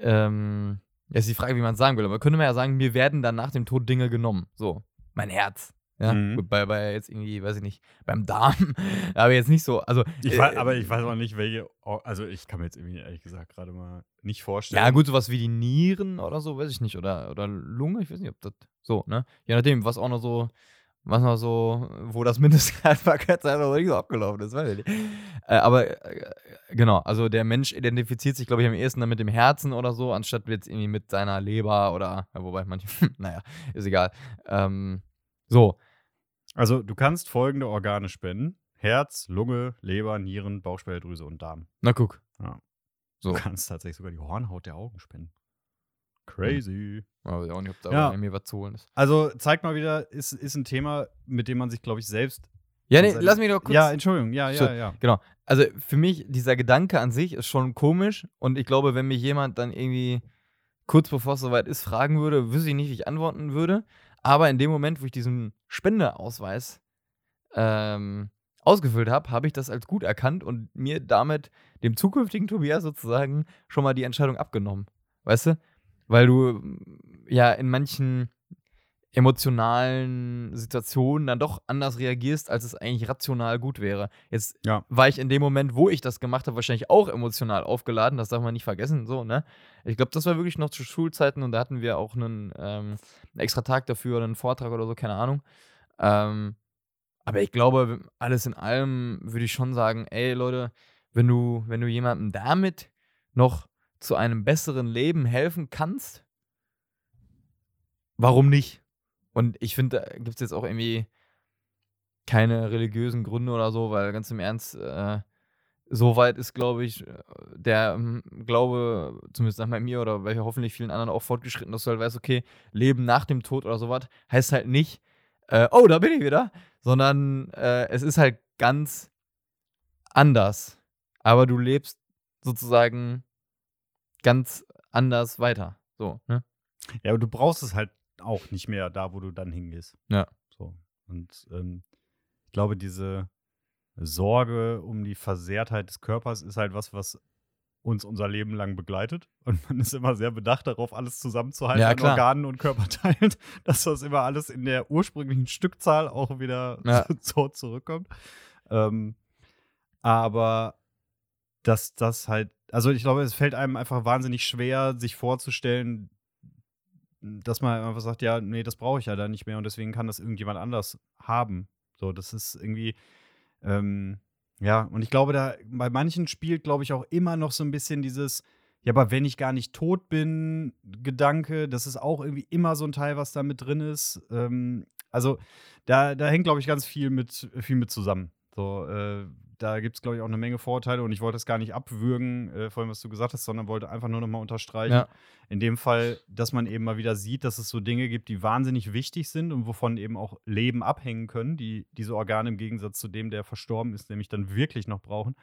Speaker 1: ähm, jetzt ist die Frage, wie man es sagen will, aber könnte man ja sagen, mir werden dann nach dem Tod Dinge genommen. So, mein Herz. Ja,
Speaker 2: Mhm.
Speaker 1: bei, bei jetzt irgendwie, weiß ich nicht, beim Darm, aber jetzt nicht so, also.
Speaker 2: Ich
Speaker 1: äh,
Speaker 2: weiß, aber ich weiß auch nicht, welche. Also, ich kann mir jetzt irgendwie ehrlich gesagt gerade mal nicht vorstellen.
Speaker 1: Ja, gut, sowas wie die Nieren oder so, weiß ich nicht. Oder, oder Lunge, ich weiß nicht, ob das so, ne? Je nachdem, was auch noch so, was noch so, wo das Mindesthaltbarkeitszeit noch nicht so abgelaufen ist, weiß ich nicht. Äh, aber äh, genau, also der Mensch identifiziert sich, glaube ich, am ehesten dann mit dem Herzen oder so, anstatt jetzt irgendwie mit seiner Leber oder, ja, wobei manche, naja, ist egal. Ähm, so,
Speaker 2: Also, du kannst folgende Organe spenden: Herz, Lunge, Leber, Nieren, Bauchspeicheldrüse und Darm.
Speaker 1: na guck.
Speaker 2: Ja.
Speaker 1: So.
Speaker 2: Du kannst tatsächlich sogar die Hornhaut der Augen spenden. Crazy.
Speaker 1: Aber ich auch nicht, ob da
Speaker 2: Ja.
Speaker 1: bei mir was zu holen ist.
Speaker 2: Also, zeigt mal wieder, ist, ist ein Thema, mit dem man sich, glaube ich, selbst.
Speaker 1: Ja, nee, lass mich doch kurz.
Speaker 2: Ja, Entschuldigung, ja, ja, ja.
Speaker 1: Genau. Also für mich, dieser Gedanke an sich ist schon komisch und ich glaube, wenn mich jemand dann irgendwie kurz bevor es soweit ist, fragen würde, wüsste ich nicht, wie ich antworten würde. Aber in dem Moment, wo ich diesen Spendeausweis ähm, ausgefüllt habe, habe ich das als gut erkannt und mir damit dem zukünftigen Tobias sozusagen schon mal die Entscheidung abgenommen. Weißt du? Weil du ja in manchen emotionalen Situationen dann doch anders reagierst, als es eigentlich rational gut wäre. Jetzt
Speaker 2: Ja.
Speaker 1: war ich in dem Moment, wo ich das gemacht habe, wahrscheinlich auch emotional aufgeladen. Das darf man nicht vergessen. So, ne? Ich glaube, das war wirklich noch zu Schulzeiten und da hatten wir auch einen, ähm, einen extra Tag dafür oder einen Vortrag oder so, keine Ahnung. Ähm, aber ich glaube, alles in allem würde ich schon sagen, ey Leute, wenn du, wenn du jemandem damit noch zu einem besseren Leben helfen kannst, warum nicht? Und ich finde, da gibt es jetzt auch irgendwie keine religiösen Gründe oder so, weil ganz im Ernst, äh, so weit ist, glaube ich, der ähm, Glaube, zumindest nach mir oder bei hoffentlich vielen anderen auch fortgeschritten, dass du halt weißt, okay, Leben nach dem Tod oder sowas, heißt halt nicht, äh, oh, da bin ich wieder, sondern äh, es ist halt ganz anders. Aber du lebst sozusagen ganz anders weiter. So, ne?
Speaker 2: Ja, aber du brauchst es halt auch nicht mehr da, wo du dann hingehst.
Speaker 1: Ja.
Speaker 2: So. Und ähm, ich glaube, diese Sorge um die Versehrtheit des Körpers ist halt was, was uns unser Leben lang begleitet. Und man ist immer sehr bedacht darauf, alles zusammenzuhalten
Speaker 1: Ja,
Speaker 2: an. Organen und Körperteilen, dass das immer alles in der ursprünglichen Stückzahl auch wieder
Speaker 1: Ja.
Speaker 2: so zurückkommt. Ähm, aber dass das halt, also ich glaube, es fällt einem einfach wahnsinnig schwer, sich vorzustellen, dass man einfach sagt, ja, nee, das brauche ich ja dann nicht mehr und deswegen kann das irgendjemand anders haben. So, das ist irgendwie, ähm, ja, und ich glaube, da bei manchen spielt, glaube ich, auch immer noch so ein bisschen dieses, ja, aber wenn ich gar nicht tot bin, Gedanke, das ist auch irgendwie immer so ein Teil, was da mit drin ist. Ähm, also da, da hängt, glaube ich, ganz viel mit, viel mit zusammen. So, äh, da gibt es, glaube ich, auch eine Menge Vorteile und ich wollte es gar nicht abwürgen, äh, vor allem, was du gesagt hast, sondern wollte einfach nur noch mal unterstreichen,
Speaker 1: Ja.
Speaker 2: in dem Fall, dass man eben mal wieder sieht, dass es so Dinge gibt, die wahnsinnig wichtig sind und wovon eben auch Leben abhängen können, die diese Organe im Gegensatz zu dem, der verstorben ist, nämlich dann wirklich noch brauchen.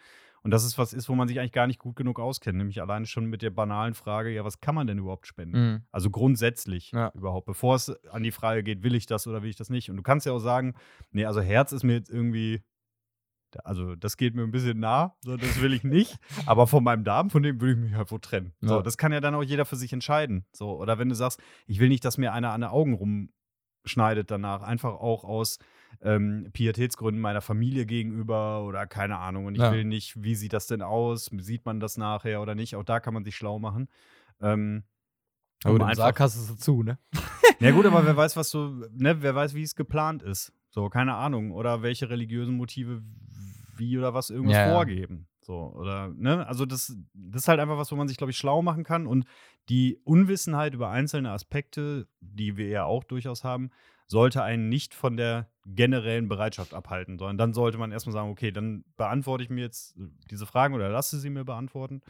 Speaker 2: Und das ist was ist, wo man sich eigentlich gar nicht gut genug auskennt, nämlich alleine schon mit der banalen Frage, ja, was kann man denn überhaupt spenden?
Speaker 1: Mhm.
Speaker 2: Also grundsätzlich
Speaker 1: Ja.
Speaker 2: überhaupt, bevor es an die Frage geht, will ich das oder will ich das nicht? Und du kannst ja auch sagen, nee, also Herz ist mir jetzt irgendwie, also das geht mir ein bisschen nah, so, das will ich nicht. aber von meinem Darm, von dem würde ich mich halt wohl trennen. So,
Speaker 1: Ja.
Speaker 2: das kann ja dann auch jeder für sich entscheiden. So, oder wenn du sagst, ich will nicht, dass mir einer an den Augen rumschneidet danach, einfach auch aus ähm, Pietätsgründen meiner Familie gegenüber oder keine Ahnung. Und ich
Speaker 1: Ja.
Speaker 2: will nicht, wie sieht das denn aus? Sieht man das nachher oder nicht? Auch da kann man sich schlau machen. Ähm,
Speaker 1: Aber
Speaker 2: um
Speaker 1: Sarg hast du es dazu, ne?
Speaker 2: ja gut, aber wer weiß, was so, ne, wer weiß, wie es geplant ist. So, keine Ahnung. Oder welche religiösen Motive wie oder was irgendwas
Speaker 1: Ja,
Speaker 2: vorgeben. So, oder, ne? Also, das, das ist halt einfach was, wo man sich, glaube ich, schlau machen kann. Und die Unwissenheit über einzelne Aspekte, die wir ja auch durchaus haben, sollte einen nicht von der generellen Bereitschaft abhalten, sondern dann sollte man erstmal sagen, okay, dann beantworte ich mir jetzt diese Fragen oder lasse sie mir beantworten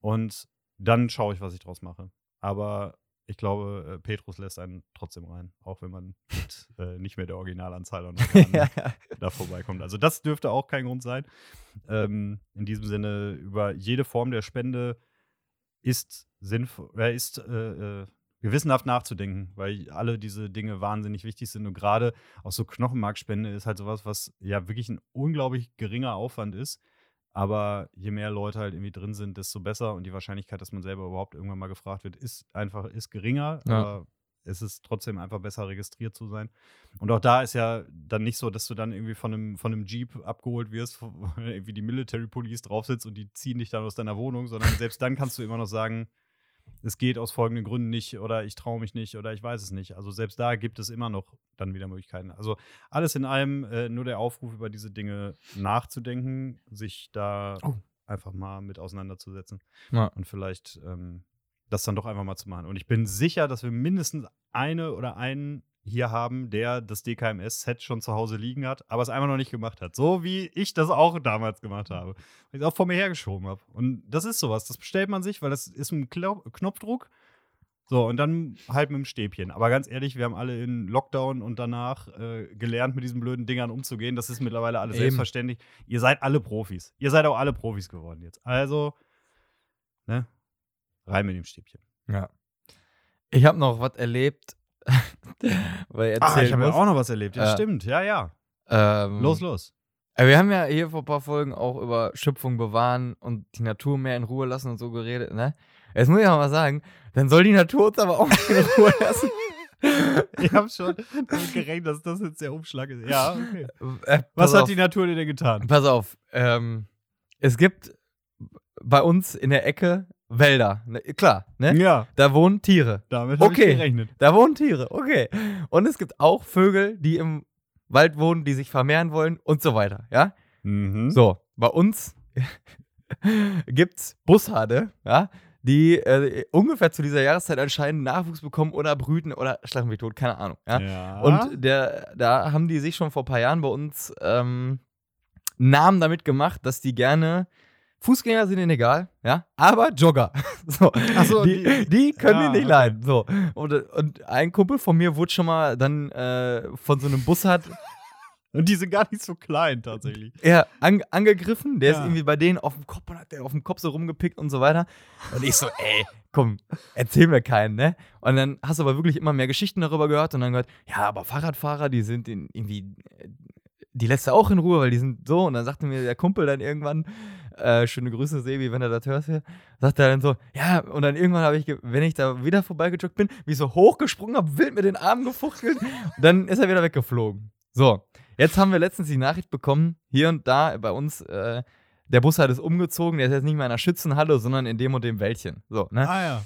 Speaker 2: und dann schaue ich, was ich draus mache. Aber ich glaube, äh, Petrus lässt einen trotzdem rein, auch wenn man mit, äh, nicht mehr der Originalanzahl und
Speaker 1: ja,
Speaker 2: da vorbeikommt. Also das dürfte auch kein Grund sein. Ähm, in diesem Sinne, über jede Form der Spende ist sinnvoll, äh, ist äh, gewissenhaft nachzudenken, weil alle diese Dinge wahnsinnig wichtig sind und gerade auch so Knochenmarkspende ist halt sowas, was ja wirklich ein unglaublich geringer Aufwand ist aber je mehr Leute halt irgendwie drin sind, desto besser. Und die Wahrscheinlichkeit, dass man selber überhaupt irgendwann mal gefragt wird, ist einfach ist geringer. Ja. Aber es ist trotzdem einfach besser registriert zu sein. Und auch da ist ja dann nicht so, dass du dann irgendwie von einem, von einem Jeep abgeholt wirst, wo irgendwie die Military Police drauf sitzt und die ziehen dich dann aus deiner Wohnung, sondern selbst dann kannst du immer noch sagen, es geht aus folgenden Gründen nicht oder ich traue mich nicht oder ich weiß es nicht. Also selbst da gibt es immer noch dann wieder Möglichkeiten. Also alles in allem äh, nur der Aufruf, über diese Dinge nachzudenken, sich da oh. einfach mal mit auseinanderzusetzen ja. und vielleicht ähm, das dann doch einfach mal zu machen. Und ich bin sicher, dass wir mindestens eine oder einen hier haben, der das DKMS-Set schon zu Hause liegen hat, aber es einmal noch nicht gemacht hat. So wie ich das auch damals gemacht habe. Weil ich es auch vor mir hergeschoben habe. Und das ist sowas. Das bestellt man sich, weil das ist ein Knopfdruck. So, und dann halt mit dem Stäbchen. Aber ganz ehrlich, wir haben alle in Lockdown und danach äh, gelernt, mit diesen blöden Dingern umzugehen. Das ist mittlerweile alles Eben. selbstverständlich. Ihr seid alle Profis. Ihr seid auch alle Profis geworden jetzt. Also, ne? Rein mit dem Stäbchen.
Speaker 1: Ja. Ich habe noch was erlebt,
Speaker 2: Weil ah, ich habe ja auch noch was erlebt. Ja, äh, stimmt. Ja, ja. Ähm, los, los.
Speaker 1: Wir haben ja hier vor ein paar Folgen auch über Schöpfung bewahren und die Natur mehr in Ruhe lassen und so geredet, ne? Jetzt muss ich auch mal sagen, dann soll die Natur uns aber auch in Ruhe lassen.
Speaker 2: ich habe schon damit gerechnet, dass das jetzt der Umschlag ist. Ja, okay. Äh, was hat auf. die Natur dir denn getan?
Speaker 1: Pass auf. Ähm, es gibt bei uns in der Ecke Wälder. Ne, klar, ne?
Speaker 2: Ja.
Speaker 1: Da wohnen Tiere.
Speaker 2: Damit habe okay. ich gerechnet.
Speaker 1: Da wohnen Tiere, okay. Und es gibt auch Vögel, die im Wald wohnen, die sich vermehren wollen und so weiter, ja?
Speaker 2: Mhm.
Speaker 1: So, bei uns gibt's Bussarde, ja? Die äh, ungefähr zu dieser Jahreszeit anscheinend Nachwuchs bekommen oder brüten oder schlagen mich tot, keine Ahnung. Ja?
Speaker 2: ja.
Speaker 1: Und der, da haben die sich schon vor ein paar Jahren bei uns ähm, Namen damit gemacht, dass die gerne Fußgänger sind ihnen egal, ja, aber Jogger. so, so die, die, die, können ja, die nicht okay. leiden. So. Und, und, ein Kumpel von mir wurde schon mal dann äh, von so einem Bus hat.
Speaker 2: Und die sind gar nicht so klein tatsächlich.
Speaker 1: Ja, an, angegriffen, der ja. ist irgendwie bei denen auf dem Kopf und hat der auf dem Kopf so rumgepickt und so weiter. Und ich so, ey, komm, erzähl mir keinen, ne? Und dann hast du aber wirklich immer mehr Geschichten darüber gehört und dann gehört, ja, aber Fahrradfahrer, die sind in, irgendwie, die lässt er auch in Ruhe, weil die sind so. Und dann sagte mir der Kumpel dann irgendwann, äh, schöne Grüße, Sebi, wenn er das hört, sagt er dann so, ja, und dann irgendwann habe ich, wenn ich da wieder vorbeigejoggt bin, wie ich so hochgesprungen habe, wild mit den Armen gefuchtelt, dann ist er wieder weggeflogen. So, jetzt haben wir letztens die Nachricht bekommen, hier und da bei uns, äh, der Bus hat es umgezogen, der ist jetzt nicht mehr in einer Schützenhalle, sondern in dem und dem Wäldchen. So, ne?
Speaker 2: Ah ja.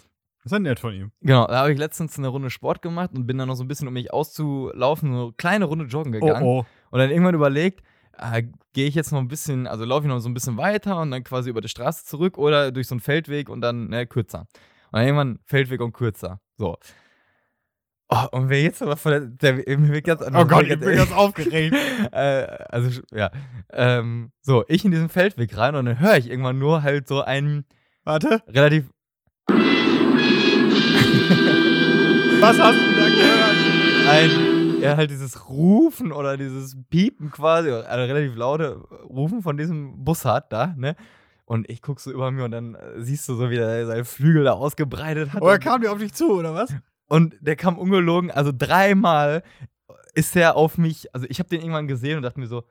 Speaker 2: Das ist nett von ihm.
Speaker 1: Genau, da habe ich letztens eine Runde Sport gemacht und bin dann noch so ein bisschen, um mich auszulaufen, so eine kleine Runde joggen gegangen.
Speaker 2: Oh, oh.
Speaker 1: Und dann irgendwann überlegt, äh, gehe ich jetzt noch ein bisschen, also laufe ich noch so ein bisschen weiter und dann quasi über die Straße zurück oder durch so einen Feldweg und dann ne, kürzer. Und dann irgendwann Feldweg und kürzer. So. Oh, und wer jetzt aber von der, der mir wird ganz
Speaker 2: Oh Gott, ich bin ganz aufgeregt.
Speaker 1: äh, also, ja. Ähm, so, ich in diesen Feldweg rein und dann höre ich irgendwann nur halt so einen.
Speaker 2: Warte.
Speaker 1: Relativ.
Speaker 2: Was hast du da gehört?
Speaker 1: Ein ja, halt dieses Rufen oder dieses Piepen quasi, also relativ laute Rufen von diesem Bus hat da, ne? Und ich guck so über mir und dann äh, siehst du so, wie er seine Flügel da ausgebreitet hat.
Speaker 2: Oder kam der auf dich zu, oder was?
Speaker 1: Und der kam ungelogen, also dreimal ist er auf mich, also ich habe den irgendwann gesehen und dachte mir so,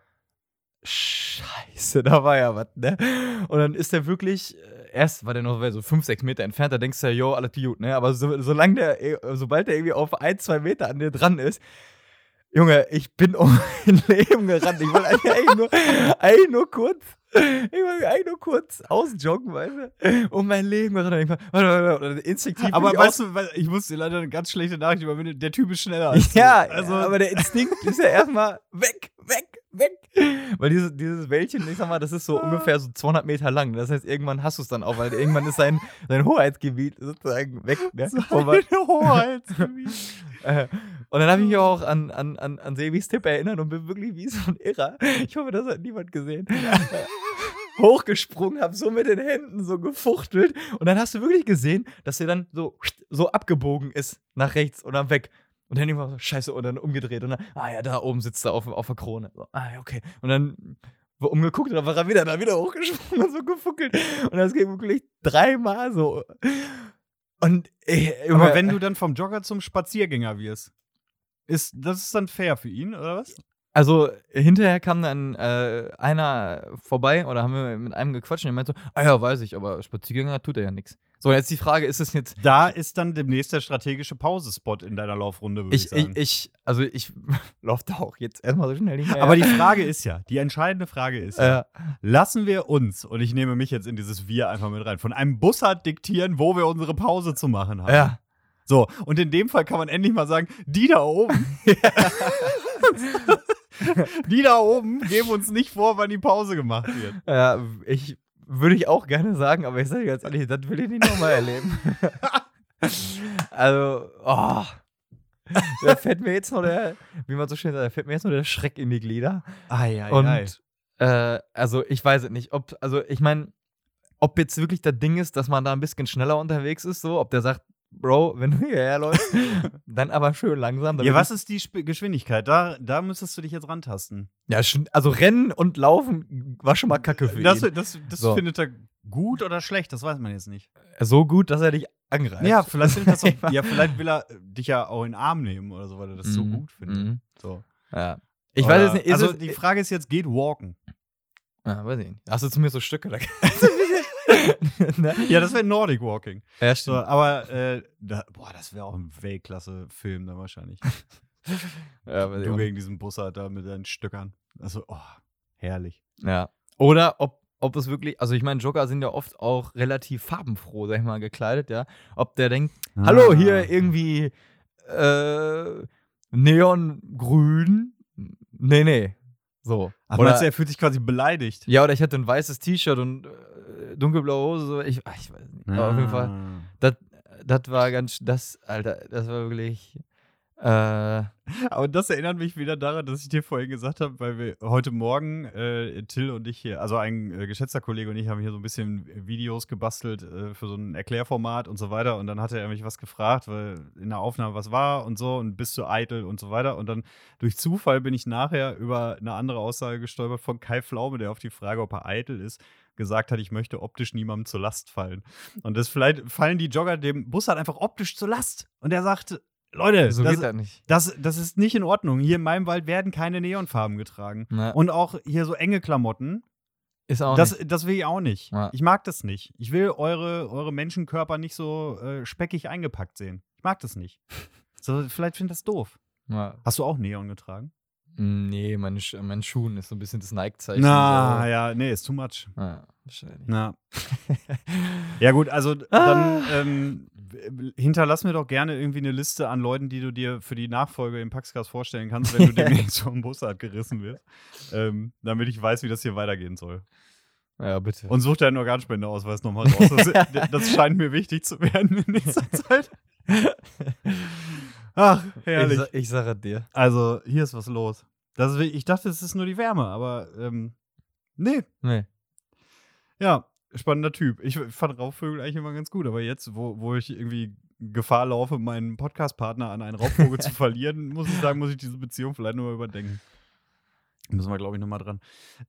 Speaker 1: Scheiße, da war ja was, ne? Und dann ist er wirklich, äh, erst war der noch so fünf, sechs Meter entfernt, da denkst du ja, jo, alles gut, ne? Aber so, solange der, äh, sobald der irgendwie auf ein, zwei Meter an dir dran ist, Junge, ich bin um mein Leben gerannt. Ich wollte eigentlich nur, eigentlich nur kurz, ich wollte eigentlich nur kurz ausjoggen, weißt du? Um mein Leben gerannt. Warte, warte, warte, instinktiv.
Speaker 2: Aber weißt du, ich muss dir leider eine ganz schlechte Nachricht überwinden. Der Typ ist schneller als
Speaker 1: Ja, also, aber der Instinkt ist ja erstmal weg, weg, weg. Weil dieses, dieses Wäldchen, ich sag mal, das ist so ungefähr so 200 Meter lang. Das heißt, irgendwann hast du es dann auch, weil irgendwann ist sein, sein Hoheitsgebiet sozusagen weg. Ne? Vorbei.
Speaker 2: Hoheitsgebiet.
Speaker 1: Äh, und dann habe ich mich auch an, an, an, an Sebis Tipp erinnert und bin wirklich wie so ein Irrer. Ich hoffe, das hat niemand gesehen. Äh, Hochgesprungen, habe so mit den Händen so gefuchtelt. Und dann hast du wirklich gesehen, dass er dann so, so abgebogen ist nach rechts und dann weg. Und dann irgendwann so, scheiße, und dann umgedreht. Und dann, ah ja, da oben sitzt er auf, auf der Krone. So, ah ja, okay. Und dann umgeguckt und dann war er wieder da wieder hochgesprungen und so gefuckelt. Und das ging wirklich dreimal so. Und ich,
Speaker 2: Aber wenn du dann vom Jogger zum Spaziergänger wirst, ist das ist dann fair für ihn, oder was?
Speaker 1: Also hinterher kam dann äh, einer vorbei oder haben wir mit einem gequatscht und der meinte so, ah ja, weiß ich, aber Spaziergänger tut er ja nichts. So, jetzt die Frage, ist es jetzt.
Speaker 2: Da ist dann demnächst der strategische Pausespot in deiner Laufrunde, würde ich,
Speaker 1: Ich,
Speaker 2: sagen.
Speaker 1: ich, also ich laufe da auch jetzt erstmal so schnell nicht mehr.
Speaker 2: Aber die Frage ist ja, die entscheidende Frage ist ja,
Speaker 1: äh,
Speaker 2: lassen wir uns, und ich nehme mich jetzt in dieses Wir einfach mit rein, von einem Bussard diktieren, wo wir unsere Pause zu machen haben.
Speaker 1: ja.
Speaker 2: So, und in dem Fall kann man endlich mal sagen, die da oben, die da oben geben uns nicht vor, wann die Pause gemacht wird.
Speaker 1: Ja, ich würde ich auch gerne sagen, aber ich sage ganz ehrlich, das will ich nicht nochmal erleben. also, oh. Da fällt mir jetzt noch der, wie man so schön sagt, da fällt mir jetzt noch der Schreck in die Glieder.
Speaker 2: Ai, ai,
Speaker 1: Und
Speaker 2: ai.
Speaker 1: äh, also ich weiß es nicht, ob, also ich meine, ob jetzt wirklich das Ding ist, dass man da ein bisschen schneller unterwegs ist, so, ob der sagt, Bro, wenn du hierher läufst, dann aber schön langsam.
Speaker 2: Ja, was ist die Sp Geschwindigkeit? Da, da müsstest du dich jetzt rantasten.
Speaker 1: Ja, also Rennen und Laufen war schon mal kacke für
Speaker 2: Das,
Speaker 1: ihn.
Speaker 2: das, das
Speaker 1: So.
Speaker 2: findet er gut oder schlecht, das weiß man jetzt nicht.
Speaker 1: So gut, dass er dich angreift.
Speaker 2: Ja, vielleicht das auch, ja, vielleicht will er äh, dich ja auch in den Arm nehmen oder so, weil er das so
Speaker 1: Mhm,
Speaker 2: gut findet.
Speaker 1: mhm.
Speaker 2: So.
Speaker 1: Ja. Ich
Speaker 2: Oder-
Speaker 1: weiß jetzt nicht,
Speaker 2: also die Frage ist jetzt, geht walken?
Speaker 1: Ja, weiß ich nicht. Hast du zumindest so Stücke? Da kannst du ein bisschen- ne?
Speaker 2: Ja, das wäre Nordic Walking.
Speaker 1: Ja,
Speaker 2: So, aber äh, da, boah, das wäre auch ein Weltklasse-Film dann wahrscheinlich.
Speaker 1: Ja,
Speaker 2: du
Speaker 1: auch.
Speaker 2: gegen diesen Bussard da mit deinen Stöckern. Also, oh, herrlich.
Speaker 1: ja. Oder ob, ob es wirklich, also ich meine, Joker sind ja oft auch relativ farbenfroh, sag ich mal, gekleidet, ja. Ob der denkt, hallo,
Speaker 2: Ah.
Speaker 1: hier irgendwie äh, Neongrün. Nee, nee. So.
Speaker 2: Ach,
Speaker 1: oder,
Speaker 2: meinst du, er fühlt sich quasi beleidigt?
Speaker 1: ja, oder ich hatte ein weißes T-Shirt und äh, dunkelblaue Hose. So. Ich, ich weiß nicht. Aber auf jeden Fall.
Speaker 2: Ah.
Speaker 1: Das, das war ganz, das, Alter, das war wirklich. Äh,
Speaker 2: Aber das erinnert mich wieder daran, dass ich dir vorhin gesagt habe, weil wir heute Morgen, äh, Till und ich hier, also ein äh, geschätzter Kollege und ich haben hier so ein bisschen Videos gebastelt äh, für so ein Erklärformat und so weiter. Und dann hatte er mich was gefragt, weil in der Aufnahme was war und so und bist du eitel und so weiter. Und dann durch Zufall bin ich nachher über eine andere Aussage gestolpert von Kai Pflaume, der auf die Frage, ob er eitel ist, gesagt hat, ich möchte optisch niemandem zur Last fallen. Und das vielleicht fallen die Jogger dem Bussard einfach optisch zur Last. Und er sagt, Leute,
Speaker 1: so
Speaker 2: das,
Speaker 1: geht das nicht.
Speaker 2: das, das ist nicht in Ordnung. Hier in meinem Wald werden keine Neonfarben getragen.
Speaker 1: Na,
Speaker 2: Und auch hier so enge Klamotten.
Speaker 1: ist auch
Speaker 2: Das,
Speaker 1: nicht.
Speaker 2: das will ich auch nicht.
Speaker 1: Ja.
Speaker 2: Ich mag das nicht. Ich will eure, eure Menschenkörper nicht so äh, speckig eingepackt sehen. Ich mag das nicht. So, vielleicht finde ich das doof.
Speaker 1: Ja.
Speaker 2: Hast du auch Neon getragen?
Speaker 1: Nee, mein, Sch mein Schuhen ist so ein bisschen das Nike-Zeichen.
Speaker 2: Na,
Speaker 1: so.
Speaker 2: ja, nee, ist too much.
Speaker 1: Ja, wahrscheinlich.
Speaker 2: Na. Ja, gut, also dann ähm, hinterlass mir doch gerne irgendwie eine Liste an Leuten, die du dir für die Nachfolge im Paxcast vorstellen kannst, wenn du demnächst vom Bussard gerissen wirst. Ähm, damit ich weiß, wie das hier weitergehen soll.
Speaker 1: Ja, bitte.
Speaker 2: Und such deinen Organspendeausweis nochmal raus. Das, das scheint mir wichtig zu werden in nächster Zeit. Ach,
Speaker 1: ich,
Speaker 2: herrlich.
Speaker 1: sa ich sage dir.
Speaker 2: Also, hier ist was los. Das ist, ich dachte, es ist nur die Wärme, aber ähm, nee.
Speaker 1: Nee.
Speaker 2: Ja, spannender Typ. Ich fand Raubvögel eigentlich immer ganz gut, aber jetzt, wo, wo ich irgendwie Gefahr laufe, meinen Podcast-Partner an einen Raubvogel zu verlieren, muss ich sagen, muss ich diese Beziehung vielleicht nochmal überdenken. Müssen wir, glaube ich, nochmal dran.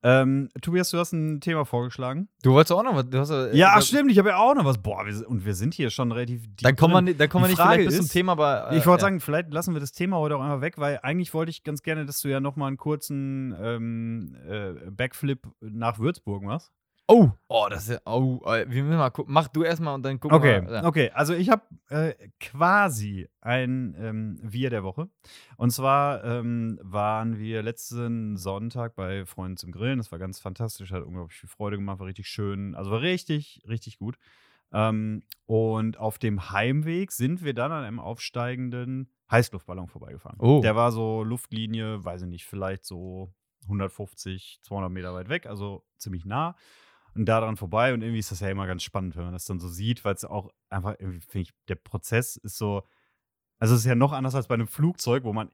Speaker 2: Ähm, Tobias, du hast ein Thema vorgeschlagen.
Speaker 1: Du wolltest auch noch was. Du hast, äh,
Speaker 2: Ja, ach, stimmt, ich habe ja auch noch was. Boah, wir, und wir sind hier schon relativ
Speaker 1: Dann kommen wir, dann kommen wir nicht vielleicht bis zum Thema, aber. äh,
Speaker 2: Ich wollte
Speaker 1: ja.
Speaker 2: sagen, vielleicht lassen wir das Thema heute auch einfach weg, weil eigentlich wollte ich ganz gerne, dass du ja nochmal einen kurzen ähm, äh, Backflip nach Würzburg machst.
Speaker 1: Oh, oh, das ist ja. Oh, wir müssen mal gucken. Mach du erstmal und dann gucken
Speaker 2: Okay,
Speaker 1: wir. Ja.
Speaker 2: okay. Also ich habe äh, quasi ein ähm, Wir der Woche. Und zwar ähm, waren wir letzten Sonntag bei Freunden zum Grillen. Das war ganz fantastisch, hat unglaublich viel Freude gemacht, war richtig schön. Also war richtig, richtig gut. Ähm, und auf dem Heimweg sind wir dann an einem aufsteigenden Heißluftballon vorbeigefahren.
Speaker 1: Oh.
Speaker 2: Der war so Luftlinie, weiß ich nicht, vielleicht so 150, 200 Meter weit weg, also ziemlich nah. Und da dran vorbei. Und irgendwie ist das ja immer ganz spannend, wenn man das dann so sieht, weil es auch einfach, irgendwie finde ich, der Prozess ist so. Also, es ist ja noch anders als bei einem Flugzeug, wo man.